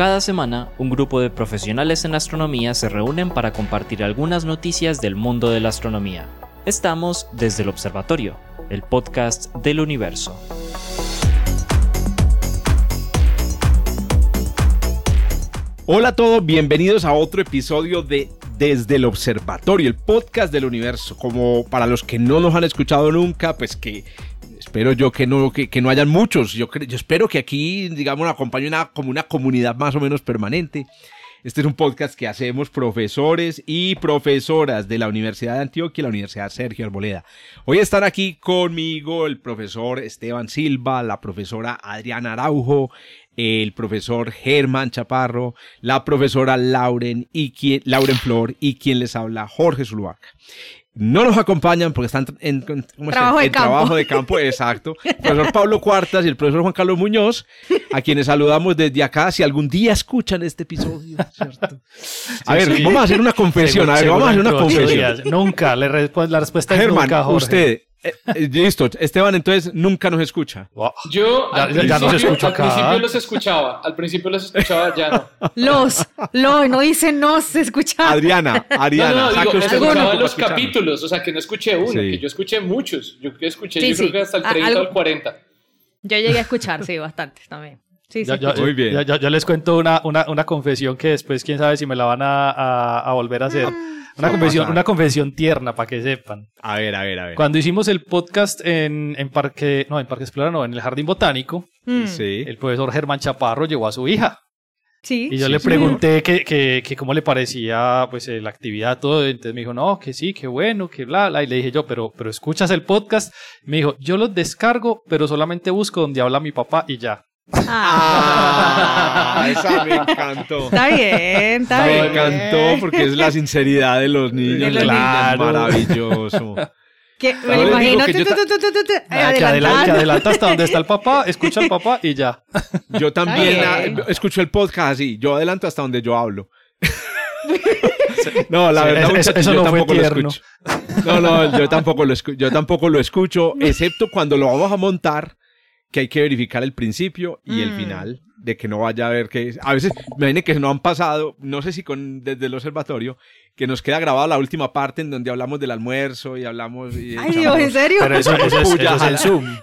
Cada semana, un grupo de profesionales en astronomía se reúnen para compartir algunas noticias del mundo de la astronomía. Estamos desde el Observatorio, el podcast del universo. Hola a todos, bienvenidos a otro episodio de Desde el Observatorio, el podcast del universo. Como para los que no nos han escuchado nunca, pues que espero yo que no, que, no hayan muchos. Yo, yo espero que aquí, digamos, acompañe una, como una comunidad más o menos permanente. Este es un podcast que hacemos profesores y profesoras de la Universidad de Antioquia y la Universidad Sergio Arboleda. Hoy están aquí conmigo el profesor Esteban Silva, la profesora Adriana Araujo, el profesor Germán Chaparro, la profesora Lauren, y quien, Lauren Flor y quien les habla Jorge Zuluaga. No nos acompañan porque están en, trabajo, de campo. trabajo de campo, exacto. El profesor Pablo Cuartas y el profesor Juan Carlos Muñoz, a quienes saludamos desde acá, si algún día escuchan este episodio, ¿cierto? A ver, vamos a hacer una confesión, a ver, vamos a hacer una confesión. Nunca, la respuesta es Germán, nunca, Jorge. usted, eh, eh, listo, Esteban entonces nunca nos escucha. Yo Ya- al, ya- ya principio, nos escucha al acá. principio los escuchaba, al principio los escuchaba, ya no. Los, los, no dice no, se escucha. Adriana, No, no, digo, escuchaba los capítulos, o sea, que no escuché uno, Sí. que yo escuché muchos. Yo que escuché, Sí, yo sí. creo que hasta el A- 30 o el 40. Yo llegué a escuchar, sí, bastante también. Sí, sí. Muy bien. ya- ya- ya les cuento una, una, una confesión que después, quién sabe si me la van a, a- a volver a hacer. Una No confesión, una confesión tierna, para que sepan. A ver, a ver, a ver. Cuando hicimos el podcast en, en Parque, no, en Parque Explora, no, en el Jardín Botánico, Mm, Sí. el profesor Germán Chaparro llevó a su hija. sí. Y yo Sí, le sí. pregunté que, que, que cómo le parecía pues eh, la actividad, todo. Entonces me dijo, no, que sí, que bueno, que bla, bla. Y le dije yo, pero, pero escuchas el podcast. Me dijo, yo los descargo, pero solamente busco donde habla mi papá y ya. Ah, Ah, esa me encantó. está bien, está Me bien. encantó porque es la sinceridad de los niños. De los es niños. maravilloso. Que, me lo imagino que yo tu, que, adelanta, que adelanta hasta donde está el papá, escucha al papá y ya. Yo también escucho el podcast así. Yo adelanto hasta donde yo hablo. No, la Sí, verdad, eso- muchachos, eso yo no fue tampoco lo escucho. No, no, yo tampoco lo escucho. Yo tampoco lo escucho, excepto cuando lo vamos a montar, que hay que verificar el principio y el Mm. final, de que no vaya a ver que a veces, imaginen que no han pasado, no sé si con desde el observatorio, que nos queda grabada la última parte en donde hablamos del almuerzo y hablamos y Ay, Dios, ¿en serio? Pero eso, eso es, eso es en Zoom.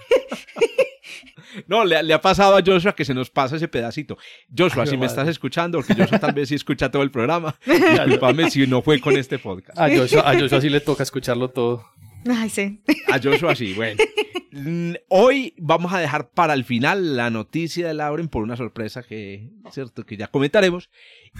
No, le, le ha pasado a Joshua que se nos pasa ese pedacito. Joshua, Ay, si me madre. estás escuchando, porque Joshua tal vez sí escucha todo el programa, disculpame si no fue con este podcast. A Joshua, a Joshua sí le toca escucharlo todo. Ay, sí. A Joshua sí, bueno. Mm, Hoy vamos a dejar para el final la noticia de Lauren por una sorpresa que, cierto, que ya comentaremos.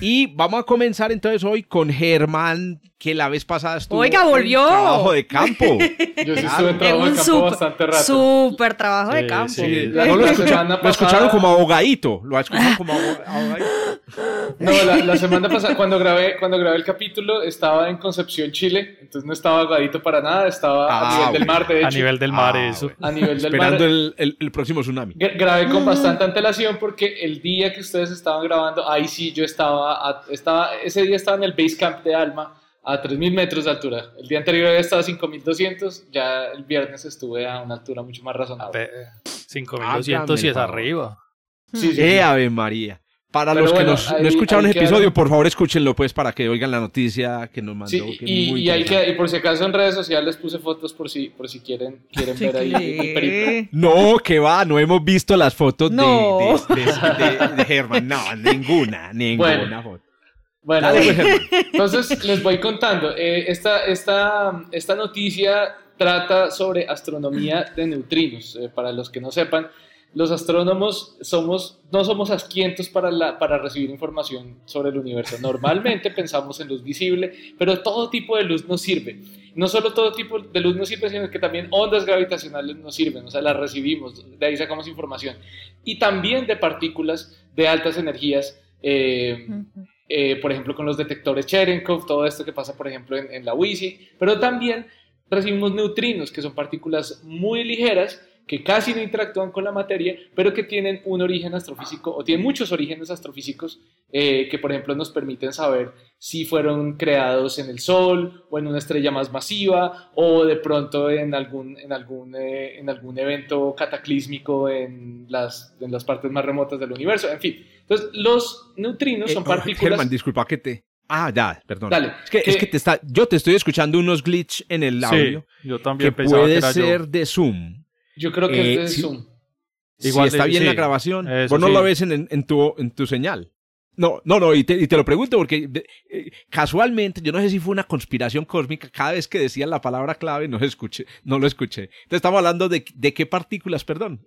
Y vamos a comenzar entonces hoy con Germán, que la vez pasada estuvo Oiga, en volvió. trabajo de campo. Yo sí estuve en En trabajo de un campo súper, bastante rato. súper trabajo de campo. sí. La- No lo, la escucha- semana lo escucharon pasada- como ahogadito. Lo escucharon como ahogadito. No, la, la semana pasada, cuando grabé, cuando grabé el capítulo, estaba en Concepción, Chile, entonces no estaba agadito para nada, estaba Ah, a nivel del mar, de hecho. A nivel del mar, Ah, eso. bueno. A nivel del Esperando mar. el, el- el próximo tsunami. Gra- Grabé con bastante antelación porque el día que ustedes estaban grabando, ahí sí yo estaba, a- estaba ese día estaba en el base camp de Alma a 3.000 metros de altura. El día anterior había estado a 5.200, ya el viernes estuve a una altura mucho más razonable. Ve, 5200 y es arriba. Sí, sí, sí. ¡Eh, Ave María! Para Pero los que bueno, nos- ahí- no escucharon ese episodio, quedaron. por favor escúchenlo pues para que oigan la noticia que nos mandó. Sí, que y, muy y ahí interesante. queda- y por si acaso en redes sociales puse fotos por si, por si quieren, quieren ver ahí el. Sí. No, que va, no hemos visto las fotos de- No. de, de, de- de Germán. No, ninguna, ninguna Bueno. foto. Bueno, Dale, pues. Entonces les voy contando. Eh, esta, esta, esta noticia trata sobre astronomía de neutrinos. Eh, para los que no sepan, los astrónomos somos, no somos asquientos para, la, para recibir información sobre el universo. Normalmente pensamos en luz visible, pero todo tipo de luz nos sirve. No solo todo tipo de luz nos sirve, sino que también ondas gravitacionales nos sirven, o sea, las recibimos, de ahí sacamos información. Y también de partículas de altas energías. eh, eh, por ejemplo, con los detectores Cherenkov, todo esto que pasa, por ejemplo, en, en la WISI, pero también recibimos neutrinos, que son partículas muy ligeras que casi no interactúan con la materia, pero que tienen un origen astrofísico o tienen muchos orígenes astrofísicos eh, que, por ejemplo, nos permiten saber si fueron creados en el Sol o en una estrella más masiva o de pronto en algún, en algún, eh, en algún evento cataclísmico en las, en las partes más remotas del universo, en fin. Entonces, los neutrinos son Eh, oh, partículas... Germán, disculpa que te... Ah, ya, perdón. Dale, Es que, es que- te está, yo te estoy escuchando unos glitch en el audio Sí, yo que también que puede era ser yo. de Zoom. Yo creo que Eh, es de sí. Zoom. Igual si está de- bien sí, la grabación, eso vos no sí. lo ves en, en- en tu, en tu señal. No, no, no, y te, y te lo pregunto porque eh, casualmente, yo no sé si fue una conspiración cósmica, cada vez que decían la palabra clave no, escuché, no lo escuché. Entonces estamos hablando de, de qué partículas, perdón.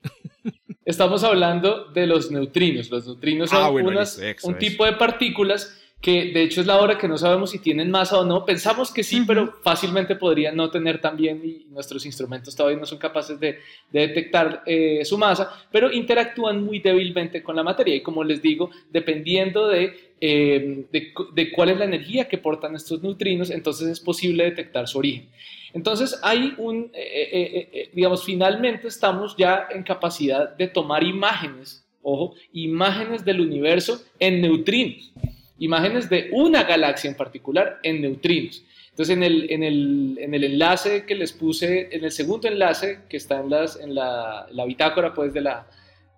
Estamos hablando de los neutrinos. Los neutrinos son Ah, bueno, unas- listo, eso, un eso. tipo de partículas que de hecho es la hora que no sabemos si tienen masa o no. Pensamos que sí, pero fácilmente podrían no tener también y nuestros instrumentos todavía no son capaces de, de detectar eh, su masa, pero interactúan muy débilmente con la materia y como les digo, dependiendo de, eh, de, cu- de cuál es la energía que portan estos neutrinos, entonces es posible detectar su origen. Entonces hay un, eh, eh, digamos, finalmente estamos ya en capacidad de tomar imágenes, ojo, imágenes del universo en neutrinos, imágenes de una galaxia en particular en neutrinos. Entonces en el, en el, en el enlace que les puse, en el segundo enlace que está en, las, en la, la bitácora pues, de la,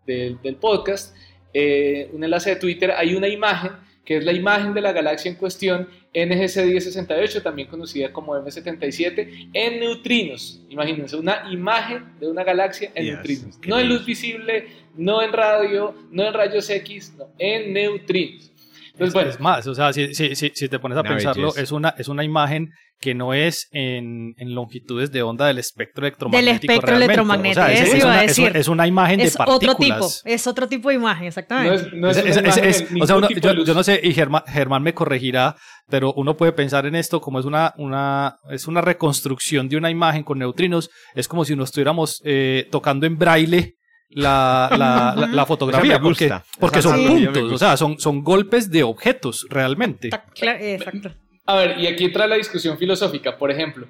del, del podcast, eh, un enlace de Twitter, hay una imagen que es la imagen de la galaxia en cuestión, NGC 1068, también conocida como M77, en neutrinos. Imagínense, una imagen de una galaxia en neutrinos. No en luz visible, no en radio, no en rayos X, no, en neutrinos. Entonces, bueno, es más, o sea, si, si, si, si te pones a pensarlo, es una, es una imagen que no es en, en longitudes de onda del espectro Del electromagnético. espectro realmente. electromagnético, O sea, es, eso es iba a una, es decir. una- es una imagen Es de partículas. otro tipo, es otro tipo de imagen, exactamente. es, no es, Es- es- es- imagen es- o sea, uno- yo no sé, y Germán, Germán me corregirá, pero uno puede pensar en esto como es una, una, es una reconstrucción de una imagen con neutrinos. Es como si nos estuviéramos eh, tocando en braille la, la, la- la fotografía, porque, gusta. porque son puntos, o sea, son, son golpes de objetos realmente. Cla- Exacto. A ver, y aquí entra la discusión filosófica. Por ejemplo,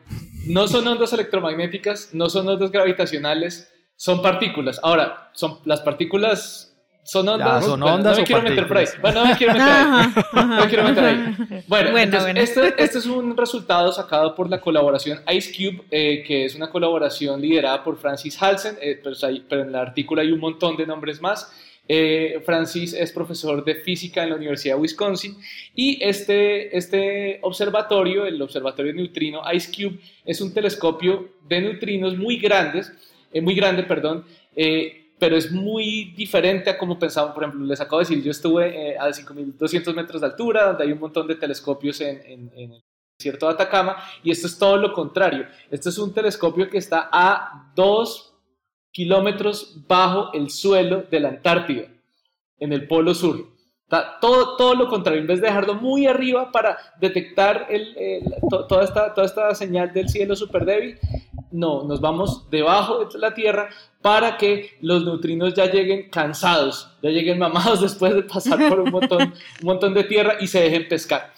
no son ondas electromagnéticas, no son ondas gravitacionales, son partículas. Ahora, son las partículas son ondas. son Bueno, ondas no me quiero meter por ahí. Bueno, no me quiero meter ahí. No quiero meter ahí. Bueno, Bueno, entonces, bueno. Este, este es un resultado sacado por la colaboración Ice Cube, eh, que es una colaboración liderada por Francis Halsen, eh, pero, hay- pero en el artículo hay un montón de nombres más. Eh, Francis es profesor de física en la Universidad de Wisconsin y este, este observatorio, el Observatorio de Neutrino Ice Cube, es un telescopio de neutrinos muy grandes, eh, muy grande, perdón, eh, pero es muy diferente a como pensaban, por ejemplo, les acabo de decir, yo estuve eh, a 5.200 metros de altura, donde hay un montón de telescopios en, en- el desierto de Atacama, y esto es todo lo contrario. Esto es un telescopio que está a 2 kilómetros bajo el suelo de la Antártida, en el Polo Sur. Todo, todo lo contrario, en vez de dejarlo muy arriba para detectar el- el- to- toda, esta, toda esta señal del cielo súper débil, no, nos vamos debajo de la Tierra para que los neutrinos ya lleguen cansados, ya lleguen mamados después de pasar por un montón, un montón de tierra y se dejen pescar.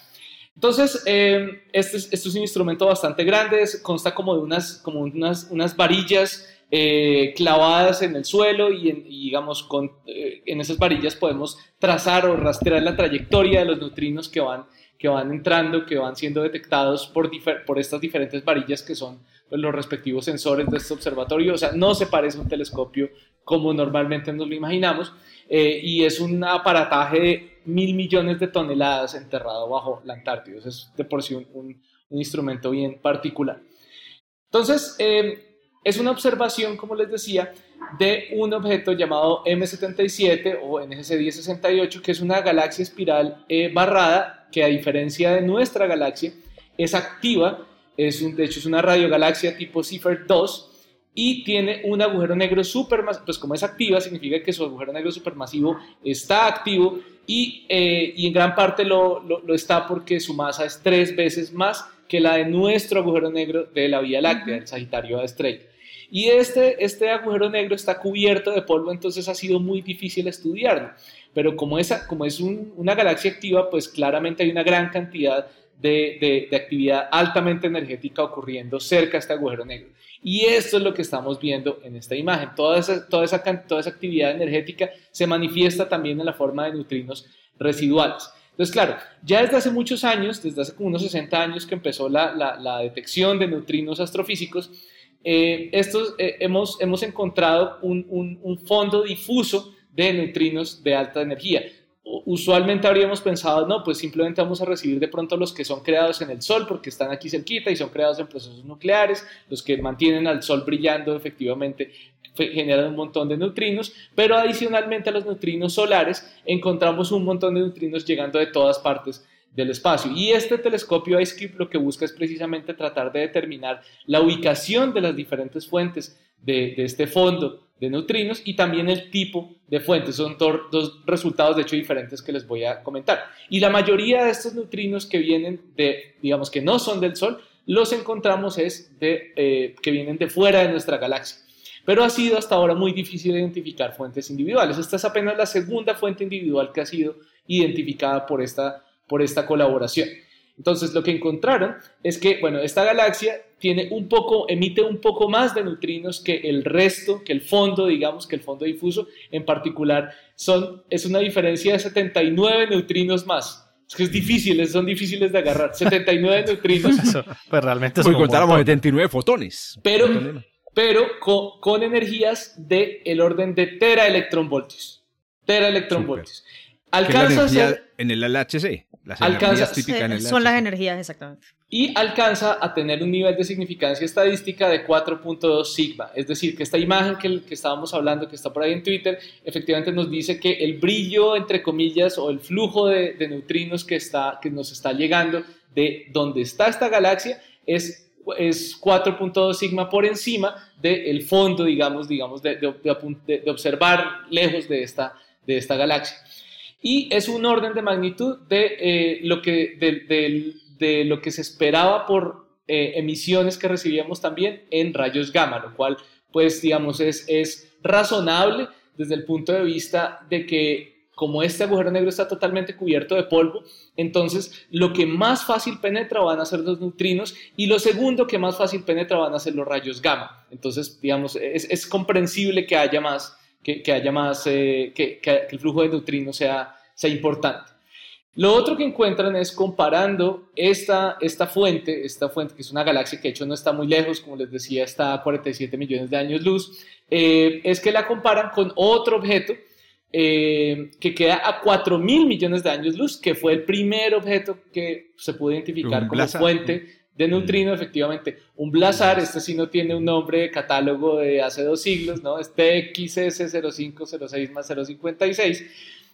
Entonces, eh, este, es, este es un instrumento bastante grande, consta como de unas, como unas, unas varillas eh, clavadas en el suelo y, en, digamos, con, eh, en esas varillas podemos trazar o rastrear la trayectoria de los neutrinos que van, que van entrando, que van siendo detectados por, por estas diferentes varillas que son pues, los respectivos sensores de este observatorio. O sea, no se parece a un telescopio como normalmente nos lo imaginamos eh, y es un aparataje de mil millones de toneladas enterrado bajo la Antártida. Es de por sí un, un- un instrumento bien particular. Entonces, es una observación, como les decía, de un objeto llamado M77 o NGC 1068, que es una galaxia espiral eh, barrada que a diferencia de nuestra galaxia es activa, es un, de hecho es una radiogalaxia tipo Cipher 2 y tiene un agujero negro supermasivo, pues como es activa significa que su agujero negro supermasivo está activo y, eh, y en gran parte lo, lo- lo está porque su masa es tres veces más que la de nuestro agujero negro de la Vía Láctea, el Sagitario A estrella. Y este, este agujero negro está cubierto de polvo, entonces ha sido muy difícil estudiarlo. Pero como, esa, como es un- una galaxia activa, pues claramente hay una gran cantidad de, de, actividad altamente energética ocurriendo cerca de este agujero negro. Y esto es lo que estamos viendo en esta imagen. Toda esa, toda esa, toda esa actividad energética se manifiesta también en la forma de neutrinos residuales. Entonces, claro, ya desde hace muchos años, desde hace como unos 60 años que empezó la, la detección de neutrinos astrofísicos, eh, estos, eh, hemos, hemos encontrado un, un, un fondo difuso de neutrinos de alta energía. Usualmente habríamos pensado, no, pues simplemente vamos a recibir de pronto los que son creados en el Sol porque están aquí cerquita y son creados en procesos nucleares, los que mantienen al Sol brillando efectivamente generan un montón de neutrinos, pero adicionalmente a los neutrinos solares encontramos un montón de neutrinos llegando de todas partes del espacio. Y este telescopio IceCube lo que busca es precisamente tratar de determinar la ubicación de las diferentes fuentes de, este fondo de neutrinos y también el tipo de fuentes. Son dos resultados de hecho diferentes que les voy a comentar. Y la mayoría de estos neutrinos que vienen de, digamos que no son del Sol, los encontramos es de, eh, que vienen de fuera de nuestra galaxia. Pero ha sido hasta ahora muy difícil identificar fuentes individuales. Esta es apenas la segunda fuente individual que ha sido identificada por esta, por esta colaboración. Entonces lo que encontraron es que, bueno, esta galaxia tiene un poco, emite un poco más de neutrinos que el resto, que el fondo, digamos, que el fondo difuso en particular, son, es una diferencia de 79 neutrinos más. Es que es difícil, son difíciles de agarrar. 79 neutrinos. pues realmente es Hoy contáramos 79 fotones. Pero, pero con, con, energías del el orden de teraelectronvoltios. Teraelectronvoltios. Alcanza a ser... En el LHC. Las alcanza, típicas son las energías, exactamente. Y alcanza a tener un nivel de significancia estadística de 4.2 sigma. Es decir, que esta imagen que, que estábamos hablando, que está por ahí en Twitter, efectivamente nos dice que el brillo, entre comillas, o el flujo de, de neutrinos que, está, que nos está llegando de donde está esta galaxia es, es 4.2 sigma por encima del fondo, digamos, digamos de, de, de observar lejos de esta, de esta galaxia y es un orden de magnitud de, eh, lo, que, de, lo que se esperaba por eh, emisiones que recibíamos también en rayos gamma, lo cual, pues, digamos, es, es razonable desde el punto de vista de que como este agujero negro está totalmente cubierto de polvo, entonces lo que más fácil penetra van a ser los neutrinos y lo segundo que más fácil penetra van a ser los rayos gamma. Entonces, digamos, es, es comprensible que haya más, que, haya más, eh, que, que, el flujo de neutrinos sea, sea importante. Lo otro que encuentran es comparando esta, esta fuente, esta fuente que es una galaxia que de hecho no está muy lejos, como les decía, está a 47 millones de años luz, eh, es que la comparan con otro objeto eh, que queda a 4 mil millones de años luz, que fue el primer objeto que se pudo identificar como fuente de neutrino, efectivamente. Un blazar, este sí no tiene un nombre de catálogo de hace dos siglos, ¿no? Es TXS0506 más 056,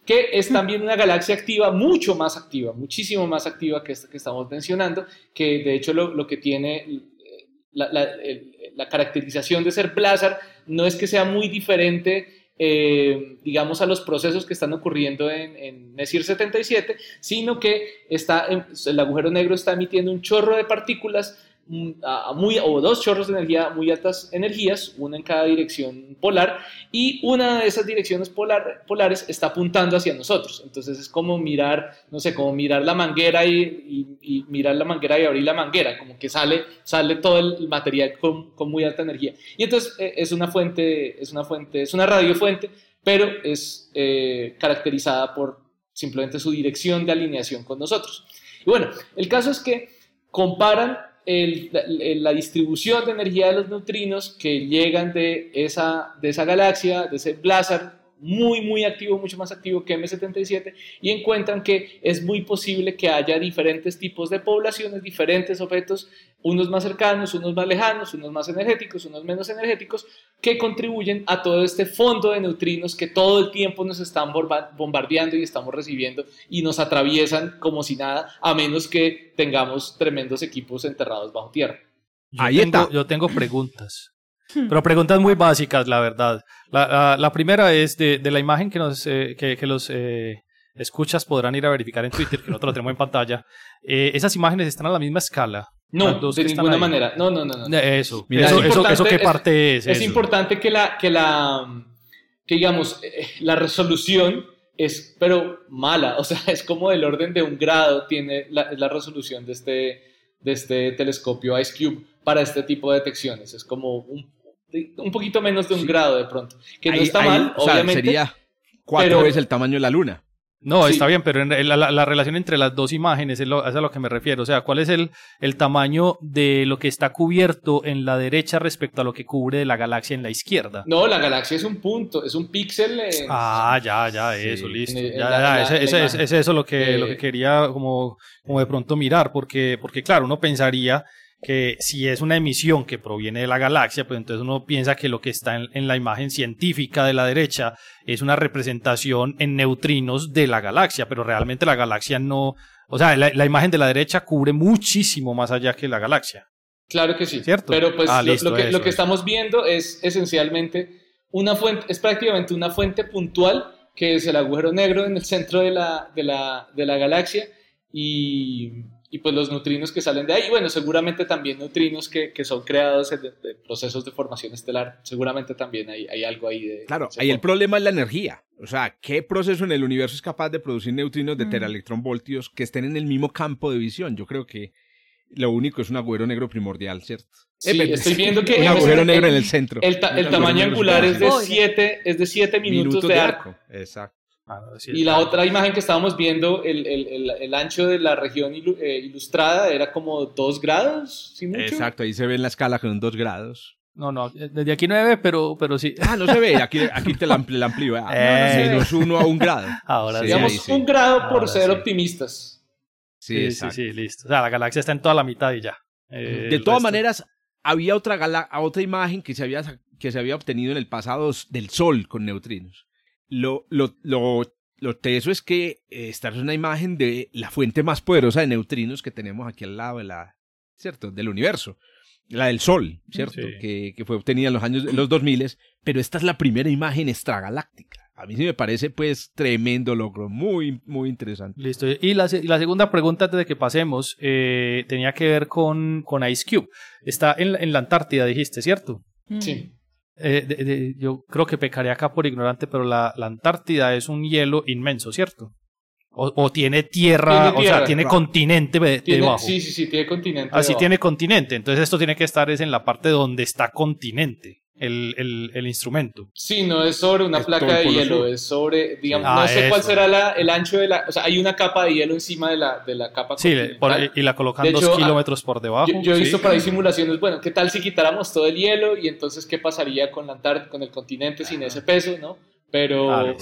que es también una galaxia activa, mucho más activa, muchísimo más activa que esta que estamos mencionando, que de hecho lo, lo que tiene eh, la, la, la, caracterización de ser blazar no es que sea muy diferente eh, digamos, a los procesos que están ocurriendo en, en Messier 77, sino que está, el agujero negro está emitiendo un chorro de partículas muy, o dos chorros de energía muy altas energías, una en cada dirección polar, y una de esas direcciones polar, polares está apuntando hacia nosotros. Entonces es como mirar, no sé, como mirar la manguera y, mirar la manguera y abrir la manguera, como que sale, sale todo el material con, con muy alta energía. Y entonces eh, es una fuente, es una fuente, es una radiofuente, pero es eh, caracterizada por simplemente su dirección de alineación con nosotros. Bueno, el caso es que comparan la, distribución de energía de los neutrinos que llegan de esa, de esa galaxia, de ese blazar muy, muy activo, mucho más activo que M77, y encuentran que es muy posible que haya diferentes tipos de poblaciones, diferentes objetos, unos más cercanos, unos más lejanos, unos más energéticos, unos menos energéticos, que contribuyen a todo este fondo de neutrinos que todo el tiempo nos están bombardeando y estamos recibiendo y nos atraviesan como si nada, a menos que tengamos tremendos equipos enterrados bajo tierra. Yo, Ahí tengo, yo tengo preguntas. Hmm. Pero preguntas muy básicas, la verdad. La, la, primera es de, de, la imagen que, nos, eh, que, que, los eh, escuchas podrán ir a verificar en Twitter, que nosotros lo tenemos en pantalla. Eh, ¿Esas imágenes están a la misma escala? No, de ninguna manera. No, no, no. no. Eso. eso, eso, eso, ¿qué parte es? Es, importante que la, que la, que digamos, la resolución es, pero mala, o sea, es como del orden de un grado, tiene la, la resolución de este, de este telescopio Ice Cube para este tipo de detecciones. Es como un, un poquito menos de un grado de pronto, que no está mal, obviamente. sería cuatro veces el tamaño de la luna. No, está bien, pero la, relación entre las dos imágenes es, a lo que me refiero. O sea, ¿cuál es el, el tamaño de lo que está cubierto en la derecha respecto a lo que cubre la galaxia en la izquierda? No, la galaxia es un punto, es un píxel. Ah, ya, ya, eso, listo. ya, ya, es, eso lo que, lo que quería como, como de pronto mirar, porque, porque claro, uno pensaría que si es una emisión que proviene de la galaxia, pues entonces uno piensa que lo que está en, la imagen científica de la derecha es una representación en neutrinos de la galaxia, pero realmente la galaxia no, o sea, la, imagen de la derecha cubre muchísimo más allá que la galaxia. Claro que sí, ¿cierto? Pero pues ah, lo, que, lo que estamos viendo es esencialmente una fuente, es prácticamente una fuente puntual que es el agujero negro en el centro de la, de la, de la galaxia y y pues los neutrinos que salen de ahí, bueno, seguramente también neutrinos que, que son creados en, procesos de formación estelar, seguramente también hay, hay algo ahí de... Claro, ahí el problema es la energía, o sea, ¿qué proceso en el universo es capaz de producir neutrinos de mm. voltios que estén en el mismo campo de visión? Yo creo que lo único es un agujero negro primordial, ¿cierto? Sí, estoy viendo que... un agujero negro en el centro. El, tamaño angular es de 7 es de siete minutos, de, arco. Exacto. Ah, y la otra imagen que estábamos viendo, el, el, el, ancho de la región eh, ilustrada era como 2 grados, ¿sí mucho? Exacto, ahí se ve en la escala con 2 grados. No, no, desde aquí 9, pero, pero sí. Ah, no se ve, aquí, aquí te la amplío. Ah, eh. Menos 1 a 1 grado. Ahora sí. Digamos un grado por ser optimistas. Sí, sí, sí, listo. O sea, la galaxia está en toda la mitad y ya. Eh, de todas maneras, había otra, otra imagen que se, había, que se había obtenido en el pasado del Sol con neutrinos. Lo, lo, lo, lo teso es que eh, esta es una imagen de la fuente más poderosa de neutrinos que tenemos aquí al lado de la, ¿cierto? del universo. La del Sol, ¿cierto? Que, que, fue obtenida en los años los 2000, pero esta es la primera imagen extragaláctica. A mí sí me parece, pues, tremendo logro, muy, muy interesante. Listo. Y la, la segunda pregunta, antes de que pasemos, eh, tenía que ver con, con Ice Cube. Está en, en la Antártida, dijiste, ¿cierto? Sí. Eh, yo creo que pecaría acá por ignorante, pero la, la Antártida es un hielo inmenso, ¿cierto? O, tiene tierra, o sea, tiene continente debajo. Sí, sí, sí, tiene continente. Así tiene continente. Entonces esto tiene que estar es en la parte donde está continente el, el, el, instrumento. Sí, no es sobre una placa de hielo, es sobre, digamos, ah, no sé cuál será la, el ancho de la, o sea, hay una capa de hielo encima de la, de la capa. Sí, y la colocan dos kilómetros por debajo. Yo, he visto para ahí simulaciones, bueno, ¿qué tal si quitáramos todo el hielo y entonces qué pasaría con la Antártida, con el continente sin ese peso, no? Pero,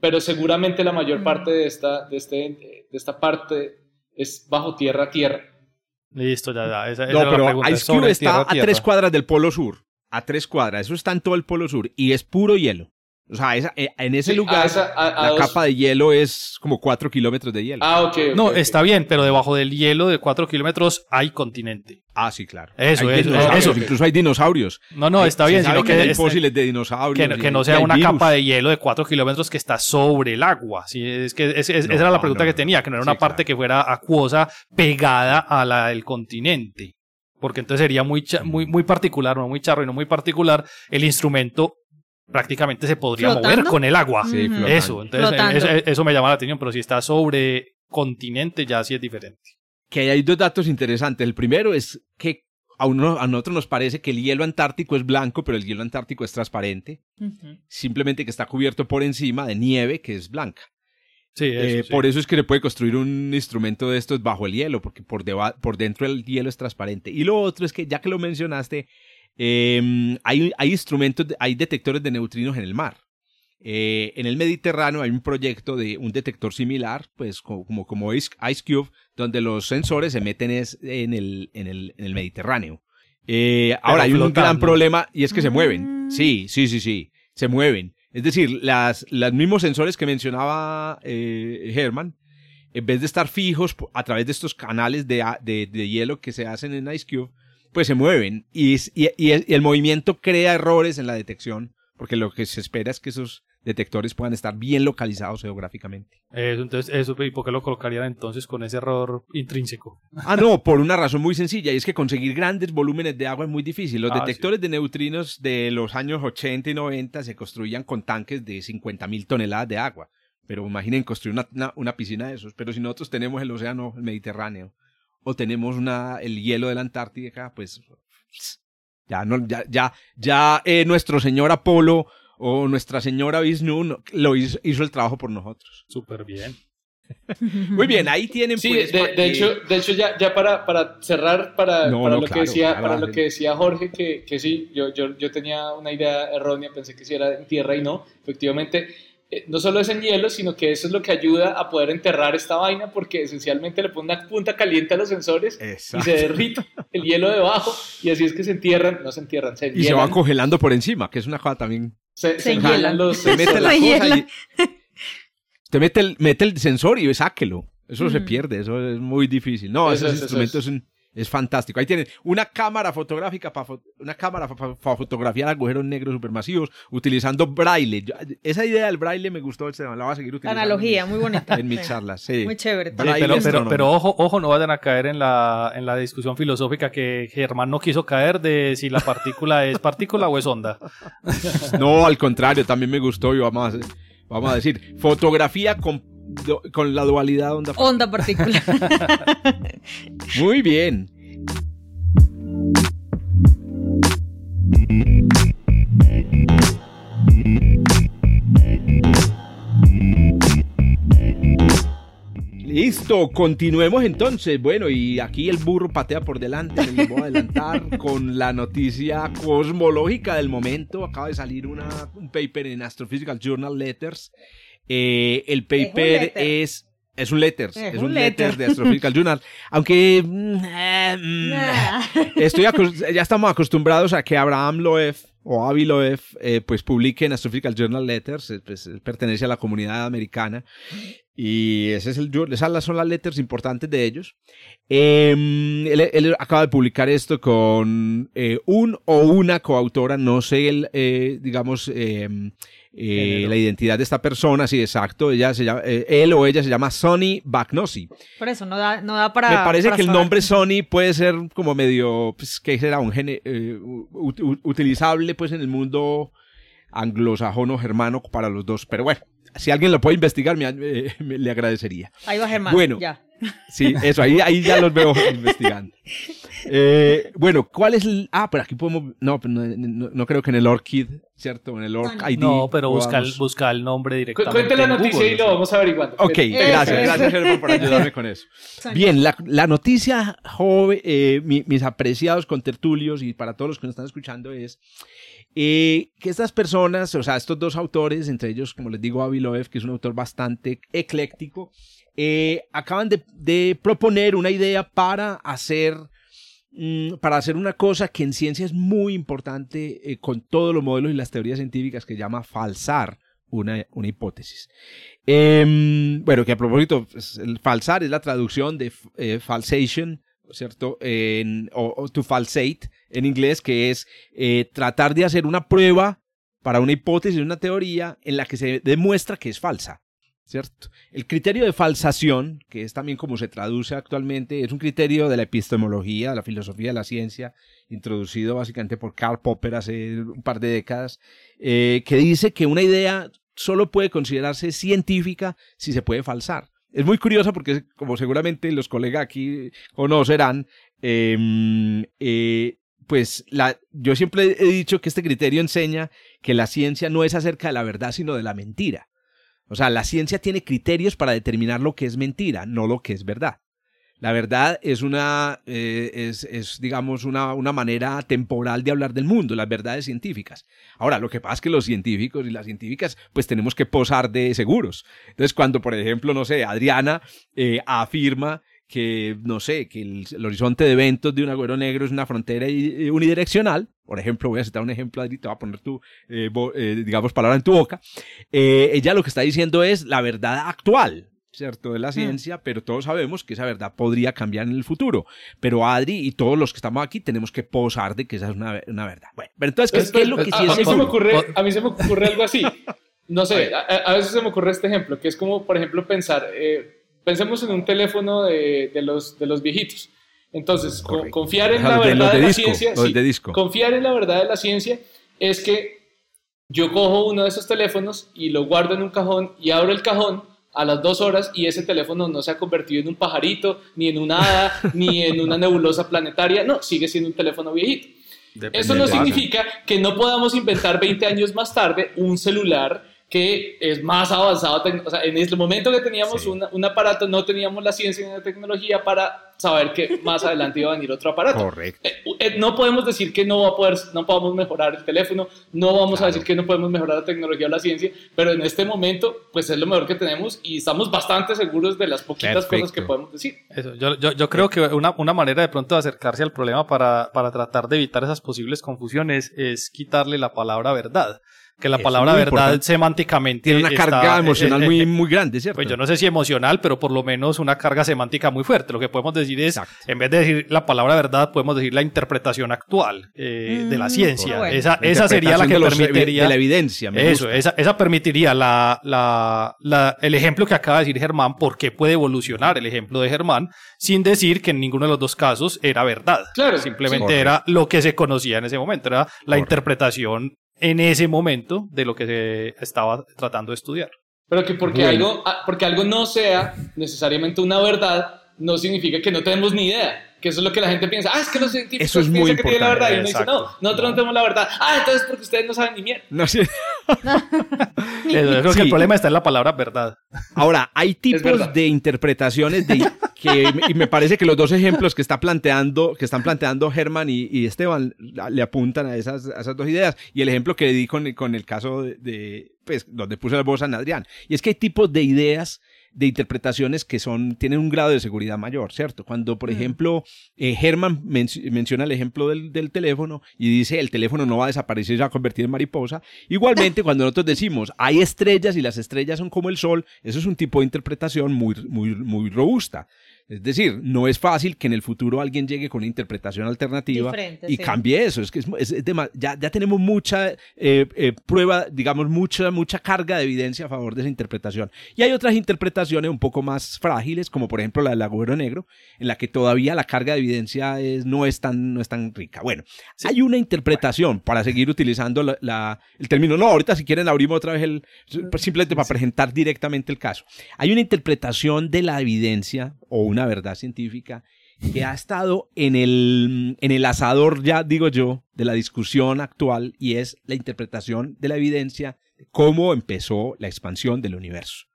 pero seguramente la mayor parte de esta, de, este, de esta parte es bajo tierra a tierra. Listo, ya, ya. Esa, no, pero Ice Cube está a tres cuadras del polo sur a tres cuadras. Eso está en todo el polo sur y es puro hielo. O sea, eh, en ese lugar la capa de hielo es como cuatro kilómetros de hielo. Ah, ok. no, está bien, pero debajo del hielo de cuatro kilómetros hay continente. Ah, sí, claro. Eso, eso, Incluso hay dinosaurios. No, no, está bien. Sino que, hay fósiles de dinosaurios. Que, no sea una capa de hielo de cuatro kilómetros que está sobre el agua. Sí, es que esa era la pregunta que tenía, que no era una parte que fuera acuosa pegada a la del continente porque entonces sería muy, muy, muy particular, no muy charro y no muy particular, el instrumento prácticamente se podría mover con el agua. eso, entonces eso, me llama la atención, pero si está sobre continente ya sí es diferente. Que hay dos datos interesantes. El primero es que a, uno, a nosotros nos parece que el hielo antártico es blanco, pero el hielo antártico es transparente. Simplemente que está cubierto por encima de nieve que es blanca. Eh, por eso es que le puede construir un instrumento de estos bajo el hielo, porque por, por dentro el hielo es transparente. Y lo otro es que, ya que lo mencionaste, em, hay, hay, instrumentos, hay detectores de neutrinos en el mar. Eh, en el Mediterráneo hay un proyecto de un detector similar, pues como, como, Ice, Cube, donde los sensores se meten en, el, en, el, en el Mediterráneo. Eh, ahora hay un gran problema y es que se mueven. Mm. Sí, sí, sí, sí, se mueven. Es decir, las, los mismos sensores que mencionaba eh, Herman, en vez de estar fijos a través de estos canales de, de, hielo que se hacen en IceCube, pues se mueven. Y, y, y, el movimiento crea errores en la detección, porque lo que se espera es que esos detectores puedan estar bien localizados geográficamente. Eso, entonces, eso, ¿y por qué lo colocarían entonces con ese error intrínseco? Ah, no, por una razón muy sencilla, y es que conseguir grandes volúmenes de agua es muy difícil. Los ah, detectores de neutrinos de los años 80 y 90 se construían con tanques de 50 mil toneladas de agua. Pero imaginen construir una, una, piscina de esos. Pero si nosotros tenemos el océano el Mediterráneo o tenemos una, el hielo de la Antártica, pues ya, no, ya, ya, ya eh, nuestro señor Apolo o nuestra señora Vishnu lo hizo, hizo el trabajo por nosotros. Súper bien. Muy bien, ahí tienen. Sí, pues, de, hecho, de hecho ya, ya para, para cerrar, para, para, lo, que decía, para lo que decía Jorge, que, que sí, yo, yo, yo, tenía una idea errónea, pensé que sí era en tierra y no. Efectivamente, eh, no solo es en hielo, sino que eso es lo que ayuda a poder enterrar esta vaina, porque esencialmente le pone una punta caliente a los sensores y se derrite el hielo debajo, y así es que se entierran, no se entierran, se Y se va congelando por encima, que es una cosa también. Se, se, los. Se mete la cosa y Usted mete el, mete el sensor y sáquelo. Eso se pierde, eso es muy difícil. No, ese instrumento es. Es, fantástico. Ahí tienen una cámara fotográfica para una cámara para fotografiar agujeros negros supermasivos utilizando braille. esa idea del braille me gustó, la voy a seguir utilizando. Analogía, muy bonita. En mis charlas, sí. Muy chévere. pero, pero, pero, ojo, ojo, no vayan a caer en la, en la discusión filosófica que Germán no quiso caer de si la partícula es partícula o es onda. No, al contrario, también me gustó y vamos a vamos a decir, fotografía con, con la dualidad onda Onda particular. Muy bien. Listo, continuemos entonces. Bueno, y aquí el burro patea por delante. Me voy a adelantar con la noticia cosmológica del momento. Acaba de salir una, un paper en Astrophysical Journal Letters. Eh, el paper es, es, un letters, es, un, letter. de Astrophysical Journal. Aunque mm, eh, mm, estoy ya estamos acostumbrados a que Abraham Loef o Avi Loef eh, pues publique en Astrophysical Journal Letters, pues, pertenece a la comunidad americana y ese es el, esas son las letras importantes de ellos. Em, él, acaba de publicar esto con eh, un o una coautora, no sé, el, eh, digamos, em, eh, la identidad de esta persona, sí, exacto. Ella se llama, él o ella se llama Sonny Bagnosi. Por eso, no da, no da para. Me parece que el nombre Sonny puede ser como medio, pues, que será un gene, utilizable pues en el mundo anglosajón o germano para los dos, pero bueno si alguien lo puede investigar, me, le agradecería. Ahí va Germán. Bueno, ya. Sí, eso, ahí, ahí ya los veo investigando. Eh, bueno, ¿cuál es el...? Ah, pero aquí podemos... No, no, creo que en el ORCID, ¿cierto? En el ORC No, pero busca, el, busca el nombre directamente. Cuente la noticia y lo vamos averiguando. Ok, gracias, gracias Germán por ayudarme con eso. Bien, la, la noticia, joven, eh, mis apreciados contertulios y para todos los que nos están escuchando es eh, que estas personas, o sea, estos dos autores, entre ellos, como les digo, Aviloev, que es un autor bastante ecléctico, eh, acaban de, proponer una idea para hacer, mm, para hacer una cosa que en ciencia es muy importante eh, con todos los modelos y las teorías científicas que llama falsar una, una hipótesis. Em, bueno, que a propósito, pues, el falsar es la traducción de falsation ¿cierto? En, o, to falsate en inglés, que es eh, tratar de hacer una prueba para una hipótesis, una teoría en la que se demuestra que es falsa. ¿Cierto? El criterio de falsación, que es también como se traduce actualmente, es un criterio de la epistemología, de la filosofía de la ciencia, introducido básicamente por Karl Popper hace un par de décadas, eh, que dice que una idea solo puede considerarse científica si se puede falsar. Es muy curioso porque, como seguramente los colegas aquí conocerán, em, eh, pues la, yo siempre he dicho que este criterio enseña que la ciencia no es acerca de la verdad, sino de la mentira. O sea, la ciencia tiene criterios para determinar lo que es mentira, no lo que es verdad. La verdad es una, eh, es, digamos, una, una, manera temporal de hablar del mundo, las verdades científicas. Ahora, lo que pasa es que los científicos y las científicas, pues tenemos que posar de seguros. Entonces, cuando, por ejemplo, no sé, Adriana eh, afirma que, no sé, que el, horizonte de eventos de un agüero negro es una frontera unidireccional, por ejemplo, voy a citar un ejemplo, Adri, te voy a poner tu, eh, digamos, palabra en tu boca, ella lo que está diciendo es la verdad actual, ¿cierto? De la mm. ciencia, pero todos sabemos que esa verdad podría cambiar en el futuro. Pero Adri y todos los que estamos aquí tenemos que posar de que esa es una, verdad. Bueno, pero entonces, ¿qué, es lo que sí a, es? A mí, se me ocurre, a mí se me ocurre algo así. No sé, a, veces se me ocurre este ejemplo, que es como, por ejemplo, pensar, eh, pensemos en un teléfono de, de, los, de los viejitos. Entonces, confiar en la verdad de, la ciencia, confiar en la verdad de la ciencia es que yo cojo uno de esos teléfonos y lo guardo en un cajón y abro el cajón a las dos horas y ese teléfono no se ha convertido en un pajarito, ni en una hada, ni en una nebulosa planetaria, no, sigue siendo un teléfono viejito. Eso no significa que no podamos inventar 20 años más tarde un celular que es más avanzado. O sea, en el momento que teníamos un aparato, no teníamos la ciencia y la tecnología para saber que más adelante iba a venir otro aparato. Correcto. Eh, eh, no podemos decir que no va a poder, no podamos mejorar el teléfono, no vamos a decir que no podemos mejorar la tecnología o la ciencia, pero en este momento, pues es lo mejor que tenemos y estamos bastante seguros de las poquitas cosas que podemos decir. Eso, yo, yo, yo, creo que una, una, manera de pronto de acercarse al problema para, para tratar de evitar esas posibles confusiones es quitarle la palabra verdad que la palabra verdad semánticamente tiene una carga emocional muy, muy grande, ¿cierto? Pues yo no sé si emocional, pero por lo menos una carga semántica muy fuerte. Lo que podemos decir es, en vez de decir la palabra verdad, podemos decir la interpretación actual eh, de la mm, ciencia. Esa, esa sería la que permitiría... De la evidencia. eso, esa, esa, permitiría la, la, la, el ejemplo que acaba de decir Germán, por qué puede evolucionar el ejemplo de Germán, sin decir que en ninguno de los dos casos era verdad. Claro. Simplemente era lo que se conocía en ese momento, era la interpretación en ese momento de lo que se estaba tratando de estudiar. Pero que porque, algo, ah, porque algo no sea necesariamente una verdad, no significa que no tenemos ni idea. Que eso es lo que la gente piensa. Ah, es que los científicos eso es muy piensan que tienen la verdad. Y uno dice, no, nosotros no. tenemos la verdad. Ah, entonces porque ustedes no saben ni mierda. No, sí. creo que el problema está en la palabra verdad. Ahora, hay tipos de interpretaciones de, que, y me parece que los dos ejemplos que, está planteando, que están planteando Germán y, Esteban le apuntan a esas, a esas dos ideas. Y el ejemplo que le di con, con el caso de, pues, donde puse la voz a Adrián. Y es que hay tipos de ideas de interpretaciones que son, tienen un grado de seguridad mayor, ¿cierto? Cuando, por mm. ejemplo, eh, Herman menciona el ejemplo del, del, teléfono y dice el teléfono no va a desaparecer, se va a convertir en mariposa. Igualmente, cuando nosotros decimos hay estrellas y las estrellas son como el sol, eso es un tipo de interpretación muy, muy, muy robusta. Es decir, no es fácil que en el futuro alguien llegue con una interpretación alternativa y cambie eso. Es que es, ya, ya, tenemos mucha eh, eh, prueba, digamos, mucha, mucha carga de evidencia a favor de esa interpretación. Y hay otras interpretaciones un poco más frágiles, como por ejemplo la del agujero negro, en la que todavía la carga de evidencia es, no, es tan, no es tan rica. Bueno, hay una interpretación para seguir utilizando la, el término. No, ahorita si quieren abrimos otra vez el, simplemente para presentar directamente el caso. Hay una interpretación de la evidencia o una verdad científica que ha estado en el, en el asador, ya digo yo, de la discusión actual y es la interpretación de la evidencia de cómo empezó la expansión del universo.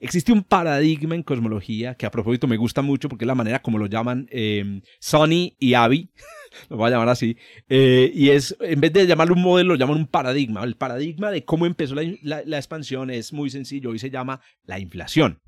Existe un paradigma en cosmología que a propósito me gusta mucho porque es la manera como lo llaman eh, Sonny y Abby, lo voy a llamar así, eh, y es, en vez de llamarlo un modelo, lo llaman un paradigma. El paradigma de cómo empezó la, la expansión es muy sencillo y se llama la inflación.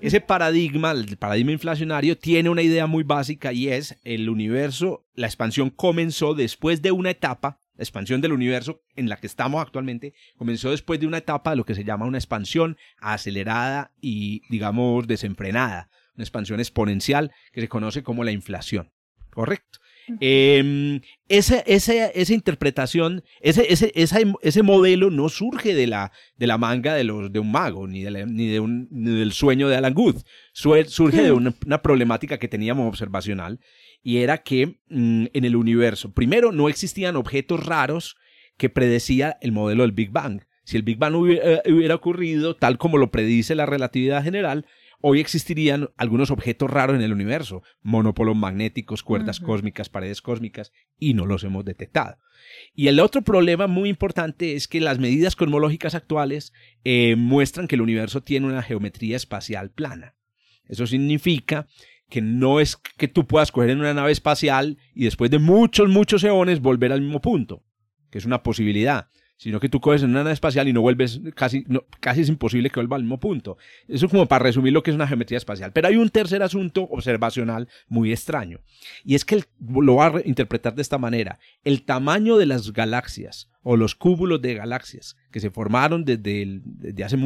Ese paradigma, el paradigma inflacionario, tiene una idea muy básica y es el universo, la expansión comenzó después de una etapa, la expansión del universo en la que estamos actualmente, comenzó después de una etapa de lo que se llama una expansión acelerada y, digamos, desenfrenada, una expansión exponencial que se conoce como la inflación. Correcto. Eh, esa, esa, interpretación, ese, ese, ese modelo no surge de la, de la manga de, los, de un mago, ni, de ni, de un, del sueño de Alan Good. Surge de hmm. una, problemática que teníamos observacional y era que mm, en el universo, primero, no existían objetos raros que predecía el modelo del Big Bang. Si el Big Bang hubiera, hubiera ocurrido tal como lo predice la relatividad general, hoy existirían algunos objetos raros en el universo, monópolos magnéticos, cuerdas cósmicas, paredes cósmicas, y no los hemos detectado. Y el otro problema muy importante es que las medidas cosmológicas actuales eh, muestran que el universo tiene una geometría espacial plana. Eso significa que no es que tú puedas coger en una nave espacial y después de muchos, muchos eones volver al mismo punto, que es una posibilidad sino que tú coges en una nave espacial y no vuelves, casi, casi es imposible que vuelva al mismo punto. Eso es como para resumir lo que es una geometría espacial. Pero hay un tercer asunto observacional muy extraño, y es que lo va a interpretar de esta manera. El tamaño de las galaxias o los cúmulos de galaxias que se formaron desde, hace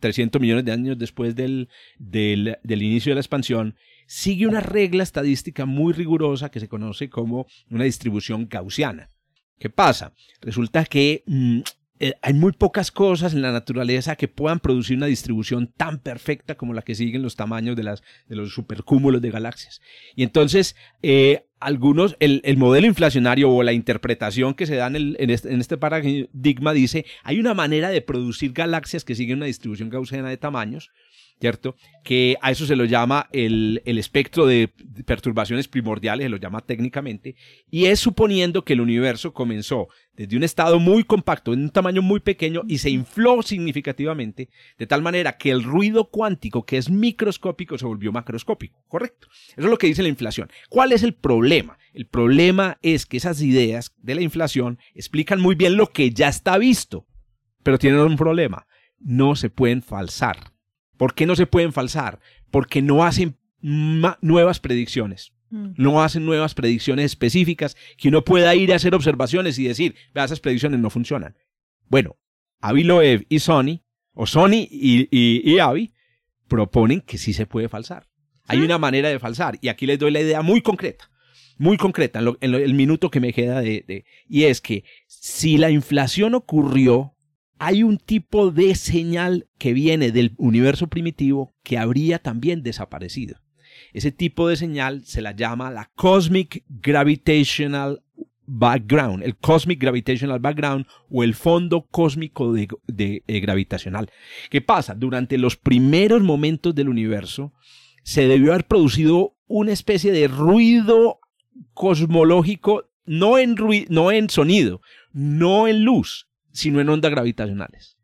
300 millones de años después del, del, del inicio de la expansión, sigue una regla estadística muy rigurosa que se conoce como una distribución gaussiana. ¿Qué pasa? Resulta que mm, eh, hay muy pocas cosas en la naturaleza que puedan producir una distribución tan perfecta como la que siguen los tamaños de, las, de los supercúmulos de galaxias. Y entonces, eh, algunos, el, el, modelo inflacionario o la interpretación que se da en, el, en, este, en, este, paradigma dice, hay una manera de producir galaxias que siguen una distribución gaussiana de tamaños, ¿cierto? Que a eso se lo llama el, el, espectro de perturbaciones primordiales, se lo llama técnicamente, y es suponiendo que el universo comenzó desde un estado muy compacto, en un tamaño muy pequeño, y se infló significativamente, de tal manera que el ruido cuántico, que es microscópico, se volvió macroscópico, ¿correcto? Eso es lo que dice la inflación. ¿Cuál es el problema? El problema es que esas ideas de la inflación explican muy bien lo que ya está visto, pero tienen un problema, no se pueden falsar. ¿Por qué no se pueden falsar? Porque no hacen nuevas predicciones. No hacen nuevas predicciones específicas que uno pueda ir a hacer observaciones y decir, vea, esas predicciones no funcionan. Bueno, Avi Loeb y Sony, o Sony y, y, y Avi, proponen que sí se puede falsar. Hay una manera de falsar y aquí les doy la idea muy concreta, muy concreta en, lo, en lo, el minuto que me queda de, de, y es que si la inflación ocurrió hay un tipo de señal que viene del universo primitivo que habría también desaparecido. Ese tipo de señal se la llama la Cosmic Gravitational Background, el Cosmic Gravitational Background o el fondo cósmico de, de, gravitacional. ¿Qué pasa? Durante los primeros momentos del universo se debió haber producido una especie de ruido cosmológico, no en, ruido, no en sonido, no en luz, sino en ondas gravitacionales.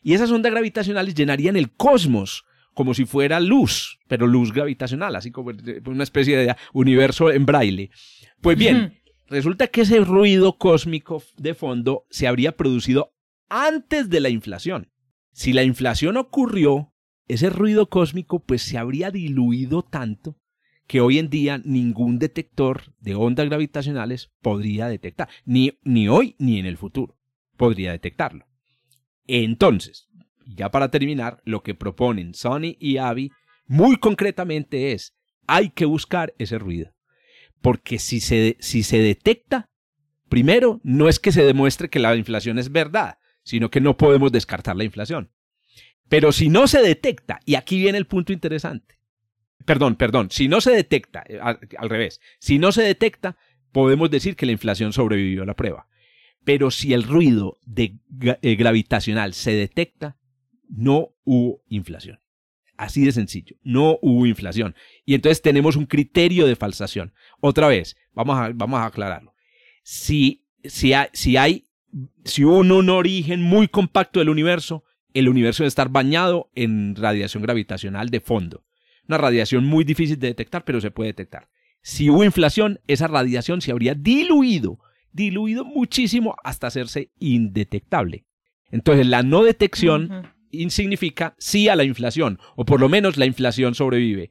Y esas ondas gravitacionales llenarían el cosmos como si fuera luz, pero luz gravitacional, así como una especie de universo en braille. Pues bien, resulta que ese ruido cósmico de fondo se habría producido antes de la inflación. Si la inflación ocurrió, ese ruido cósmico pues se habría diluido tanto que hoy en día ningún detector de ondas gravitacionales podría detectar, ni, ni hoy ni en el futuro podría detectarlo. Entonces, ya para terminar, lo que proponen Sony y Avi muy concretamente es, hay que buscar ese ruido. Porque si se, si se detecta, primero, no es que se demuestre que la inflación es verdad, sino que no podemos descartar la inflación. Pero si no se detecta, y aquí viene el punto interesante, perdón, perdón, si no se detecta, al, al revés, si no se detecta, podemos decir que la inflación sobrevivió a la prueba. Pero si el ruido eh, gravitacional se detecta, no hubo inflación. Así de sencillo, no hubo inflación. Y entonces tenemos un criterio de falsación. Otra vez, vamos a, vamos a aclararlo. Si, si hay, si hubo un, un origen muy compacto del universo, el universo debe estar bañado en radiación gravitacional de fondo. Una radiación muy difícil de detectar, pero se puede detectar. Si hubo inflación, esa radiación se habría diluido diluido muchísimo hasta hacerse indetectable. Entonces, la no detección uh -huh. significa sí a la inflación, o por lo menos la inflación sobrevive.